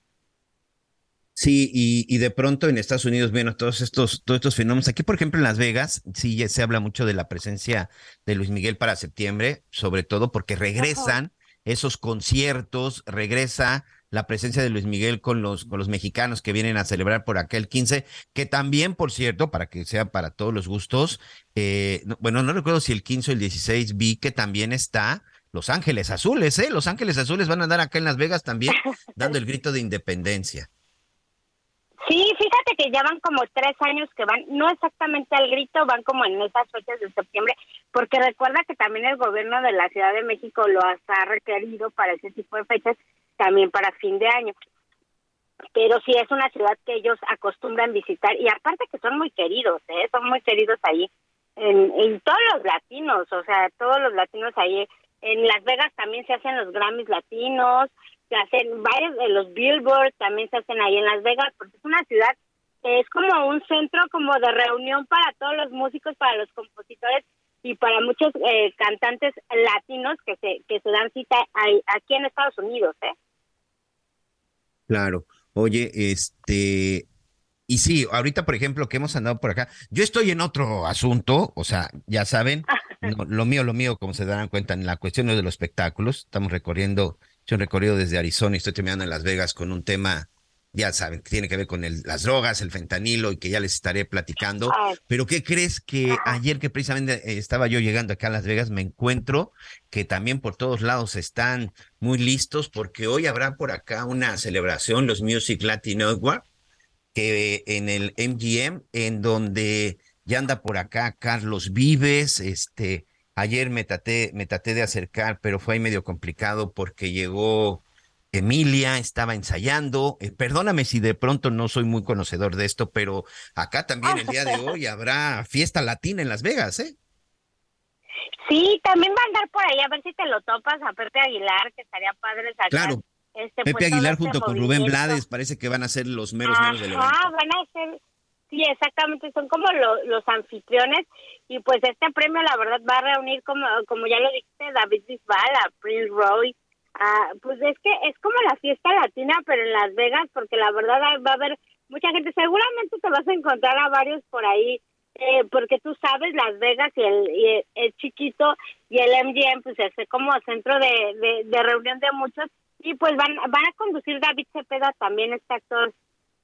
Sí, y, de pronto en Estados Unidos, bueno, todos estos, todos estos fenómenos. Aquí, por ejemplo, en Las Vegas, sí se habla mucho de la presencia de Luis Miguel para septiembre, sobre todo porque regresan esos conciertos, regresa la presencia de Luis Miguel con los, con los mexicanos que vienen a celebrar por aquel 15, que también, por cierto, para que sea para todos los gustos, eh, bueno, no recuerdo si el 15 o el 16 vi que también está Los Ángeles Azules, ¿eh? Los Ángeles Azules van a andar acá en Las Vegas también dando el grito de independencia. Que ya van como tres años que van, no exactamente al grito, van como en esas fechas de septiembre, porque recuerda que también el gobierno de la Ciudad de México lo ha requerido para ese tipo de fechas, también para fin de año. Pero sí es una ciudad que ellos acostumbran visitar y aparte que son muy queridos, ¿eh? son muy queridos ahí en, en todos los latinos, o sea, todos los latinos ahí. En Las Vegas también se hacen los Grammys latinos, se hacen varios de los Billboard, también se hacen ahí en Las Vegas, porque es una ciudad es como un centro como de reunión para todos los músicos, para los compositores y para muchos eh, cantantes latinos que se que se dan cita aquí en Estados Unidos, ¿eh? Claro. Oye, este, y sí, ahorita, por ejemplo, que hemos andado por acá, yo estoy en otro asunto, o sea, ya saben, lo mío, lo mío, como se darán cuenta, en la cuestión de los espectáculos, estamos recorriendo, hecho un recorrido desde Arizona y estoy terminando en Las Vegas con un tema ya saben, que tiene que ver con las drogas, el fentanilo y que ya les estaré platicando. Pero ¿qué crees que ayer que precisamente eh, estaba yo llegando acá a Las Vegas me encuentro que también por todos lados están muy listos porque hoy habrá por acá una celebración, los Music Latin Award, que en el MGM, en donde ya anda por acá Carlos Vives, este, ayer me traté, me traté de acercar, pero fue ahí medio complicado porque llegó Emilia estaba ensayando. Eh, perdóname si de pronto no soy muy conocedor de esto, pero acá también el día de hoy habrá fiesta latina en Las Vegas, ¿eh? Sí, también va a andar por ahí, a ver si te lo topas a Pepe Aguilar, que estaría padre sacar. Claro. Este, Pepe pues, Aguilar junto con Rubén Blades parece que van a ser los meros meros del evento. Ah, van a ser, sí, exactamente, son como los anfitriones y pues este premio la verdad va a reunir como como ya lo dijiste David Bisbal, a Prince Roy, Ah, pues es que es como la fiesta latina, pero en Las Vegas, porque la verdad va a haber mucha gente. Seguramente te vas a encontrar a varios por ahí, eh, porque tú sabes, Las Vegas y el, chiquito y el MGM, pues es como centro de, de, reunión de muchos. Y pues van, van a conducir David Cepeda, también este actor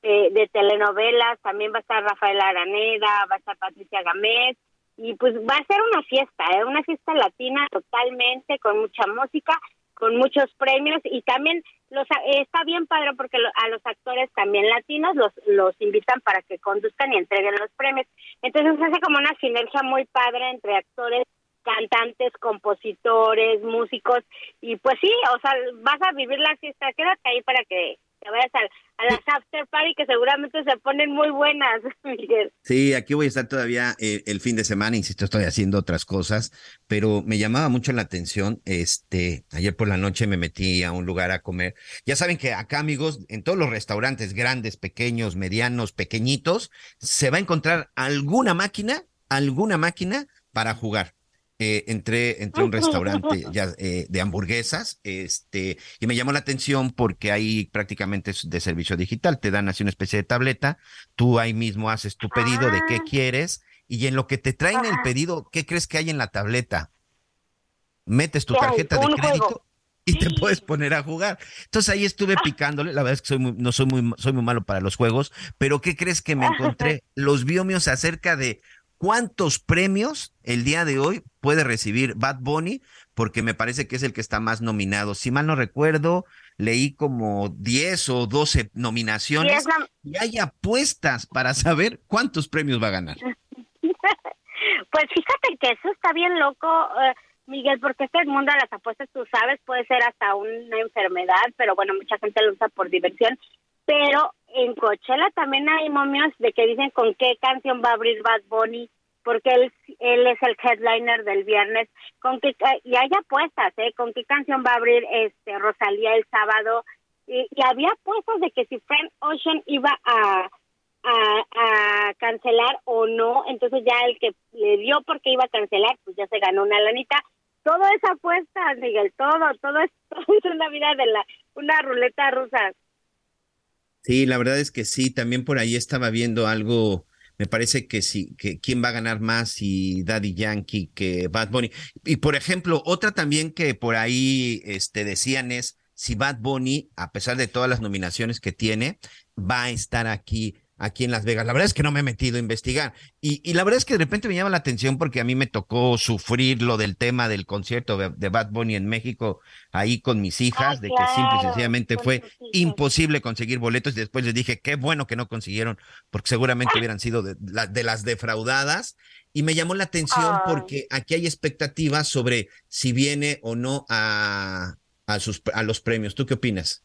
eh, de telenovelas, también va a estar Rafael Araneda, va a estar Patricia Gámez. Y pues va a ser una fiesta, ¿eh? una fiesta latina totalmente, con mucha música con muchos premios y también los está bien padre porque a los actores también latinos los los invitan para que conduzcan y entreguen los premios. Entonces hace como una sinergia muy padre entre actores, cantantes, compositores, músicos y pues sí, o sea, vas a vivir la fiesta, quédate ahí para que te vayas a, las after party que seguramente se ponen muy buenas, Miguel. Sí, aquí voy a estar todavía eh, el fin de semana, insisto, estoy haciendo otras cosas, pero me llamaba mucho la atención, este, ayer por la noche me metí a un lugar a comer. Ya saben que acá, amigos, en todos los restaurantes grandes, pequeños, medianos, pequeñitos, se va a encontrar alguna máquina, alguna máquina para jugar. Eh, entré, entré a un restaurante ya, eh, de hamburguesas este, y me llamó la atención porque ahí prácticamente es de servicio digital. Te dan así una especie de tableta, tú ahí mismo haces tu pedido de qué ah. quieres y en lo que te traen el pedido, ¿qué crees que hay en la tableta? Metes tu tarjeta de crédito y te puedes poner a jugar. Entonces ahí estuve picándole, la verdad es que soy muy, no soy muy, soy muy malo para los juegos, pero ¿qué crees que me encontré? Los biomios acerca de ¿Cuántos premios el día de hoy puede recibir Bad Bunny? Porque me parece que es el que está más nominado. Si mal no recuerdo, leí como 10 o 12 nominaciones y hay apuestas para saber cuántos premios va a ganar. Pues fíjate que eso está bien loco, eh, Miguel, porque este mundo de las apuestas, tú sabes, puede ser hasta una enfermedad, pero bueno, mucha gente lo usa por diversión. Pero en Coachella también hay momios de que dicen con qué canción va a abrir Bad Bunny, porque él, él es el headliner del viernes, con qué, y hay apuestas, ¿eh? Con qué canción va a abrir este Rosalía el sábado, y, había apuestas de que si Frank Ocean iba a, cancelar o no, entonces ya el que le dio porque iba a cancelar, pues ya se ganó una lanita. Todo es apuesta, Miguel, todo, todo es, todo es una vida de la, una ruleta rusa. Sí, la verdad es que sí, también por ahí estaba viendo algo, me parece que sí, que quién va a ganar más si Daddy Yankee que Bad Bunny. Y por ejemplo, otra también que por ahí este, decían es si Bad Bunny, a pesar de todas las nominaciones que tiene, va a estar aquí aquí en Las Vegas. La verdad es que no me he metido a investigar. Y, y, la verdad es que de repente me llama la atención porque a mí me tocó sufrir lo del tema del concierto de, Bad Bunny en México ahí con mis hijas, de que simple y sencillamente fue imposible conseguir boletos. Y después les dije, qué bueno que no consiguieron, porque seguramente hubieran sido de, de las defraudadas. Y me llamó la atención porque aquí hay expectativas sobre si viene o no a, a, sus, a los premios. ¿Tú qué opinas?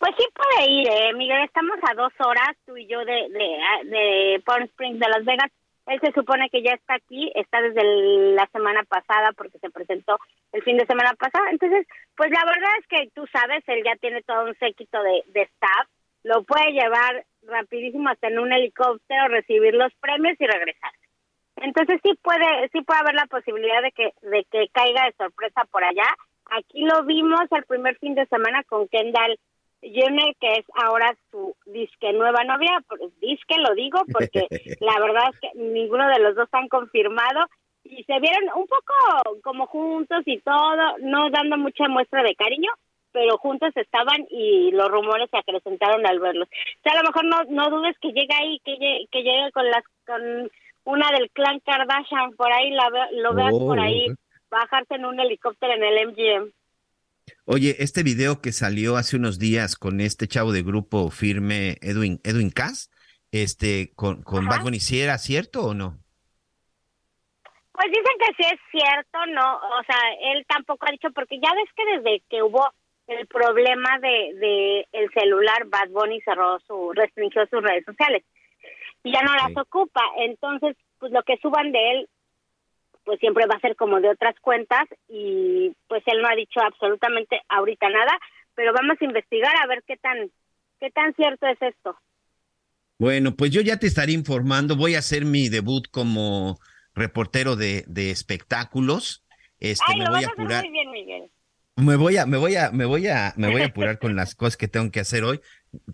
Pues sí puede ir, eh, Miguel. Estamos a dos horas, tú y yo, de, de, de Palm Springs, de Las Vegas. Él se supone que ya está aquí, está desde la semana pasada porque se presentó el fin de semana pasado. Entonces, pues la verdad es que tú sabes, él ya tiene todo un séquito de, de staff. Lo puede llevar rapidísimo hasta en un helicóptero, recibir los premios y regresar. Entonces sí puede, sí puede haber la posibilidad de que, de que caiga de sorpresa por allá. Aquí lo vimos el primer fin de semana con Kendall Jenner, que es ahora su disque nueva novia, disque lo digo porque la verdad es que ninguno de los dos han confirmado. y se vieron un poco como juntos y todo, no dando mucha muestra de cariño, pero juntos estaban y los rumores se acrecentaron al verlos. O sea, a lo mejor no, no dudes que llegue ahí, que llegue, que llegue con las con una del clan Kardashian por ahí, la, lo veas por Oh. ahí, bajarse en un helicóptero en el MGM. Oye, este video que salió hace unos días con este chavo de grupo firme, Edwin, Edwin Cass, este, con, con Bad Bunny, ¿sí era cierto o no? Pues dicen que sí es cierto, no, o sea, él tampoco ha dicho, porque ya ves que desde que hubo el problema de, de el celular, Bad Bunny cerró su, restringió sus redes sociales y ya no las ocupa, entonces, pues lo que suban de él, pues siempre va a ser como de otras cuentas y pues él no ha dicho absolutamente ahorita nada, pero vamos a investigar a ver qué tan, qué tan cierto es esto. Bueno, pues yo ya te estaré informando. Voy a hacer mi debut como reportero de, de espectáculos. Este, Ay, me lo voy vas a apurar. muy bien, Miguel. Me voy a, me voy a, me voy a, me voy a apurar con las cosas que tengo que hacer hoy.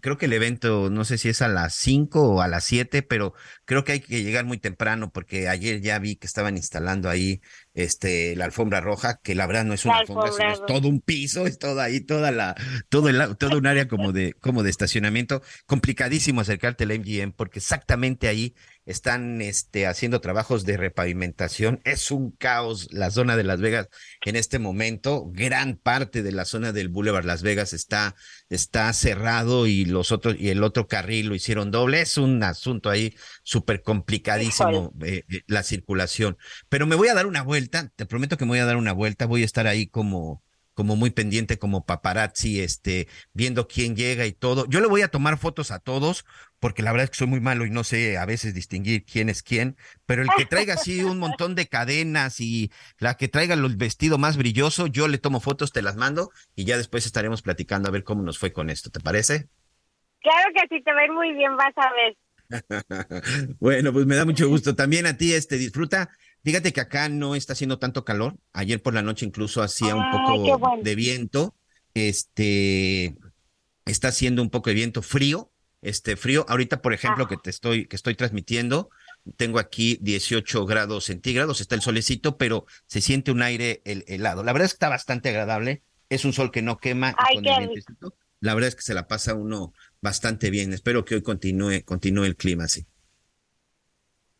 Creo que el evento, no sé si es a las 5 o a las 7, pero creo que hay que llegar muy temprano porque ayer ya vi que estaban instalando ahí este la alfombra roja, que la verdad no es una alfombra, sino es todo un piso, es toda ahí, toda la, todo el, todo un área como de, como de estacionamiento. Complicadísimo acercarte al MGM porque exactamente ahí están este, haciendo trabajos de repavimentación. Es un caos la zona de Las Vegas en este momento. Gran parte de la zona del Boulevard Las Vegas está, está cerrado y los otros, y el otro carril lo hicieron doble. Es un asunto ahí súper complicadísimo eh, eh, la circulación. Pero me voy a dar una vuelta, te prometo que me voy a dar una vuelta, voy a estar ahí como como muy pendiente como paparazzi, este, viendo quién llega y todo. Yo le voy a tomar fotos a todos, porque la verdad es que soy muy malo y no sé a veces distinguir quién es quién, pero el que traiga así un montón de cadenas y la que traiga el vestido más brilloso, yo le tomo fotos, te las mando y ya después estaremos platicando a ver cómo nos fue con esto, ¿te parece? Claro que sí, te ir muy bien, vas a ver. bueno, pues me da mucho gusto. También a ti, este, disfruta. Fíjate que acá no está haciendo tanto calor. Ayer por la noche incluso hacía un Ay, poco bueno. de viento. Este, está haciendo un poco de viento frío. Este frío. Ahorita, por ejemplo, que te estoy, que estoy transmitiendo, tengo aquí 18 grados centígrados. Está el solecito, pero se siente un aire hel- helado. La verdad es que está bastante agradable. Es un sol que no quema. Ay, con el La verdad es que se la pasa uno bastante bien. Espero que hoy continúe, continúe el clima así.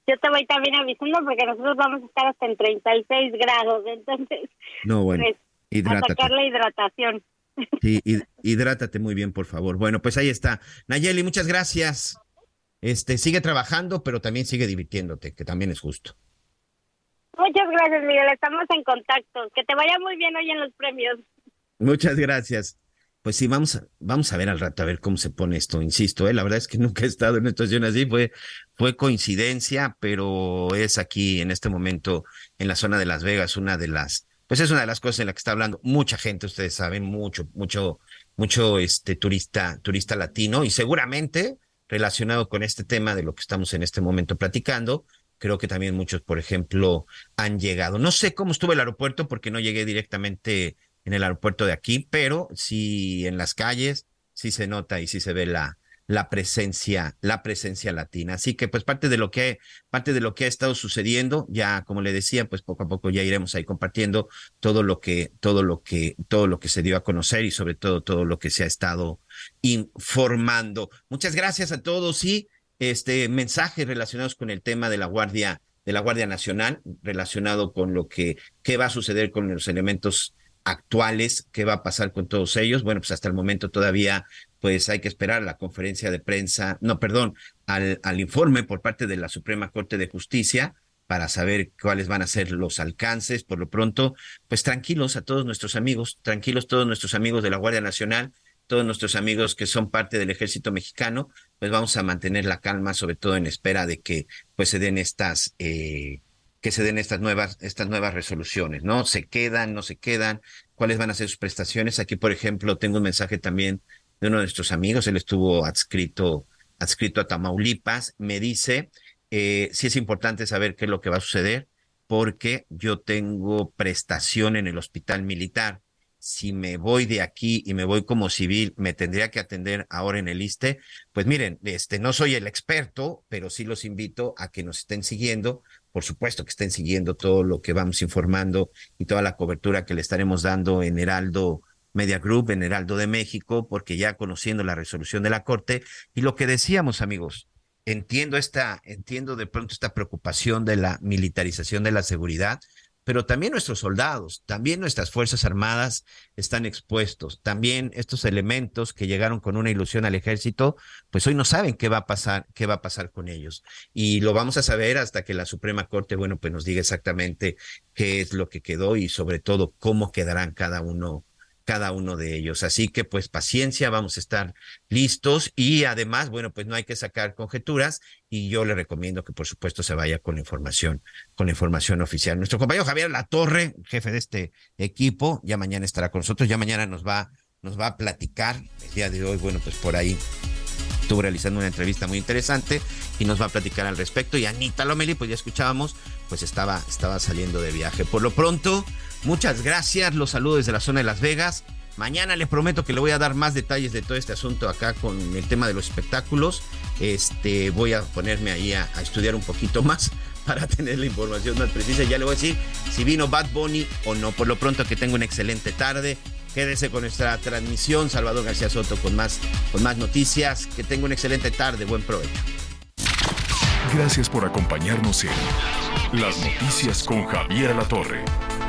Yo te voy también avisando porque nosotros vamos a estar hasta en 36 grados, entonces, No, bueno, pues, a sacar la hidratación. Sí, hid- hidrátate muy bien, por favor. Bueno, pues ahí está. Nayeli, muchas gracias. Este, sigue trabajando, pero también sigue divirtiéndote, que también es justo. Muchas gracias, Miguel, estamos en contacto. Que te vaya muy bien hoy en los premios. Muchas gracias. Pues sí, vamos a, vamos a ver al rato a ver cómo se pone esto, insisto, ¿eh? la verdad es que nunca he estado en una situación así, fue, fue coincidencia, pero es aquí en este momento en la zona de Las Vegas, una de las, pues es una de las cosas en la que está hablando mucha gente, ustedes saben, mucho, mucho, mucho este turista, turista latino, y seguramente relacionado con este tema de lo que estamos en este momento platicando, creo que también muchos, por ejemplo, han llegado. No sé cómo estuvo el aeropuerto porque no llegué directamente en el aeropuerto de aquí, pero sí en las calles, sí se nota y sí se ve la, la presencia, la presencia latina. Así que pues parte de lo que, parte de lo que ha estado sucediendo, ya como le decía, pues poco a poco ya iremos ahí compartiendo todo lo que, todo lo que, todo lo que se dio a conocer y sobre todo todo lo que se ha estado informando. Muchas gracias a todos y este mensajes relacionados con el tema de la Guardia, de la Guardia Nacional, relacionado con lo que, qué va a suceder con los elementos actuales, qué va a pasar con todos ellos. Bueno, pues hasta el momento todavía pues hay que esperar la conferencia de prensa, no, perdón, al, al informe por parte de la Suprema Corte de Justicia para saber cuáles van a ser los alcances. Por lo pronto, pues tranquilos a todos nuestros amigos, tranquilos todos nuestros amigos de la Guardia Nacional, todos nuestros amigos que son parte del ejército mexicano, pues vamos a mantener la calma, sobre todo en espera de que pues se den estas, eh, que se den estas nuevas, estas nuevas resoluciones, ¿no? Se quedan, no se quedan, cuáles van a ser sus prestaciones. Aquí, por ejemplo, tengo un mensaje también de uno de nuestros amigos, él estuvo adscrito, adscrito a Tamaulipas, me dice, eh, sí es importante saber qué es lo que va a suceder, porque yo tengo prestación en el hospital militar. si me voy de aquí y me voy como civil, me tendría que atender ahora en el ISTE, pues miren, este, no soy el experto, pero sí los invito a que nos estén siguiendo. Por supuesto que estén siguiendo todo lo que vamos informando y toda la cobertura que le estaremos dando en Heraldo Media Group, en Heraldo de México, porque ya conociendo la resolución de la Corte y lo que decíamos, amigos, entiendo esta, entiendo de pronto esta preocupación de la militarización de la seguridad, pero también nuestros soldados, también nuestras Fuerzas Armadas están expuestos. También estos elementos que llegaron con una ilusión al ejército, pues hoy no saben qué va a pasar, qué va a pasar con ellos. Y lo vamos a saber hasta que la Suprema Corte, bueno, pues nos diga exactamente qué es lo que quedó y sobre todo cómo quedarán cada uno cada uno de ellos. Así que pues paciencia, vamos a estar listos y además, bueno, pues no hay que sacar conjeturas y yo le recomiendo que por supuesto se vaya con información, con información oficial. Nuestro compañero Javier Latorre, jefe de este equipo, ya mañana estará con nosotros, ya mañana nos va, nos va a platicar el día de hoy, bueno, pues por ahí estuvo realizando una entrevista muy interesante y nos va a platicar al respecto. Y Anita Lomeli, pues ya escuchábamos, pues estaba, estaba saliendo de viaje. Por lo pronto, Muchas gracias, los saludos desde la zona de Las Vegas. Mañana les prometo que le voy a dar más detalles de todo este asunto acá con el tema de los espectáculos. Este, voy a ponerme ahí a, estudiar un poquito más para tener la información más precisa. Ya le voy a decir si vino Bad Bunny o no. Por lo pronto que tengo una excelente tarde. Quédese con nuestra transmisión. Salvador García Soto con más, con más noticias. Que tenga una excelente tarde. Buen provecho. Gracias por acompañarnos en Las Noticias con Javier La Torre.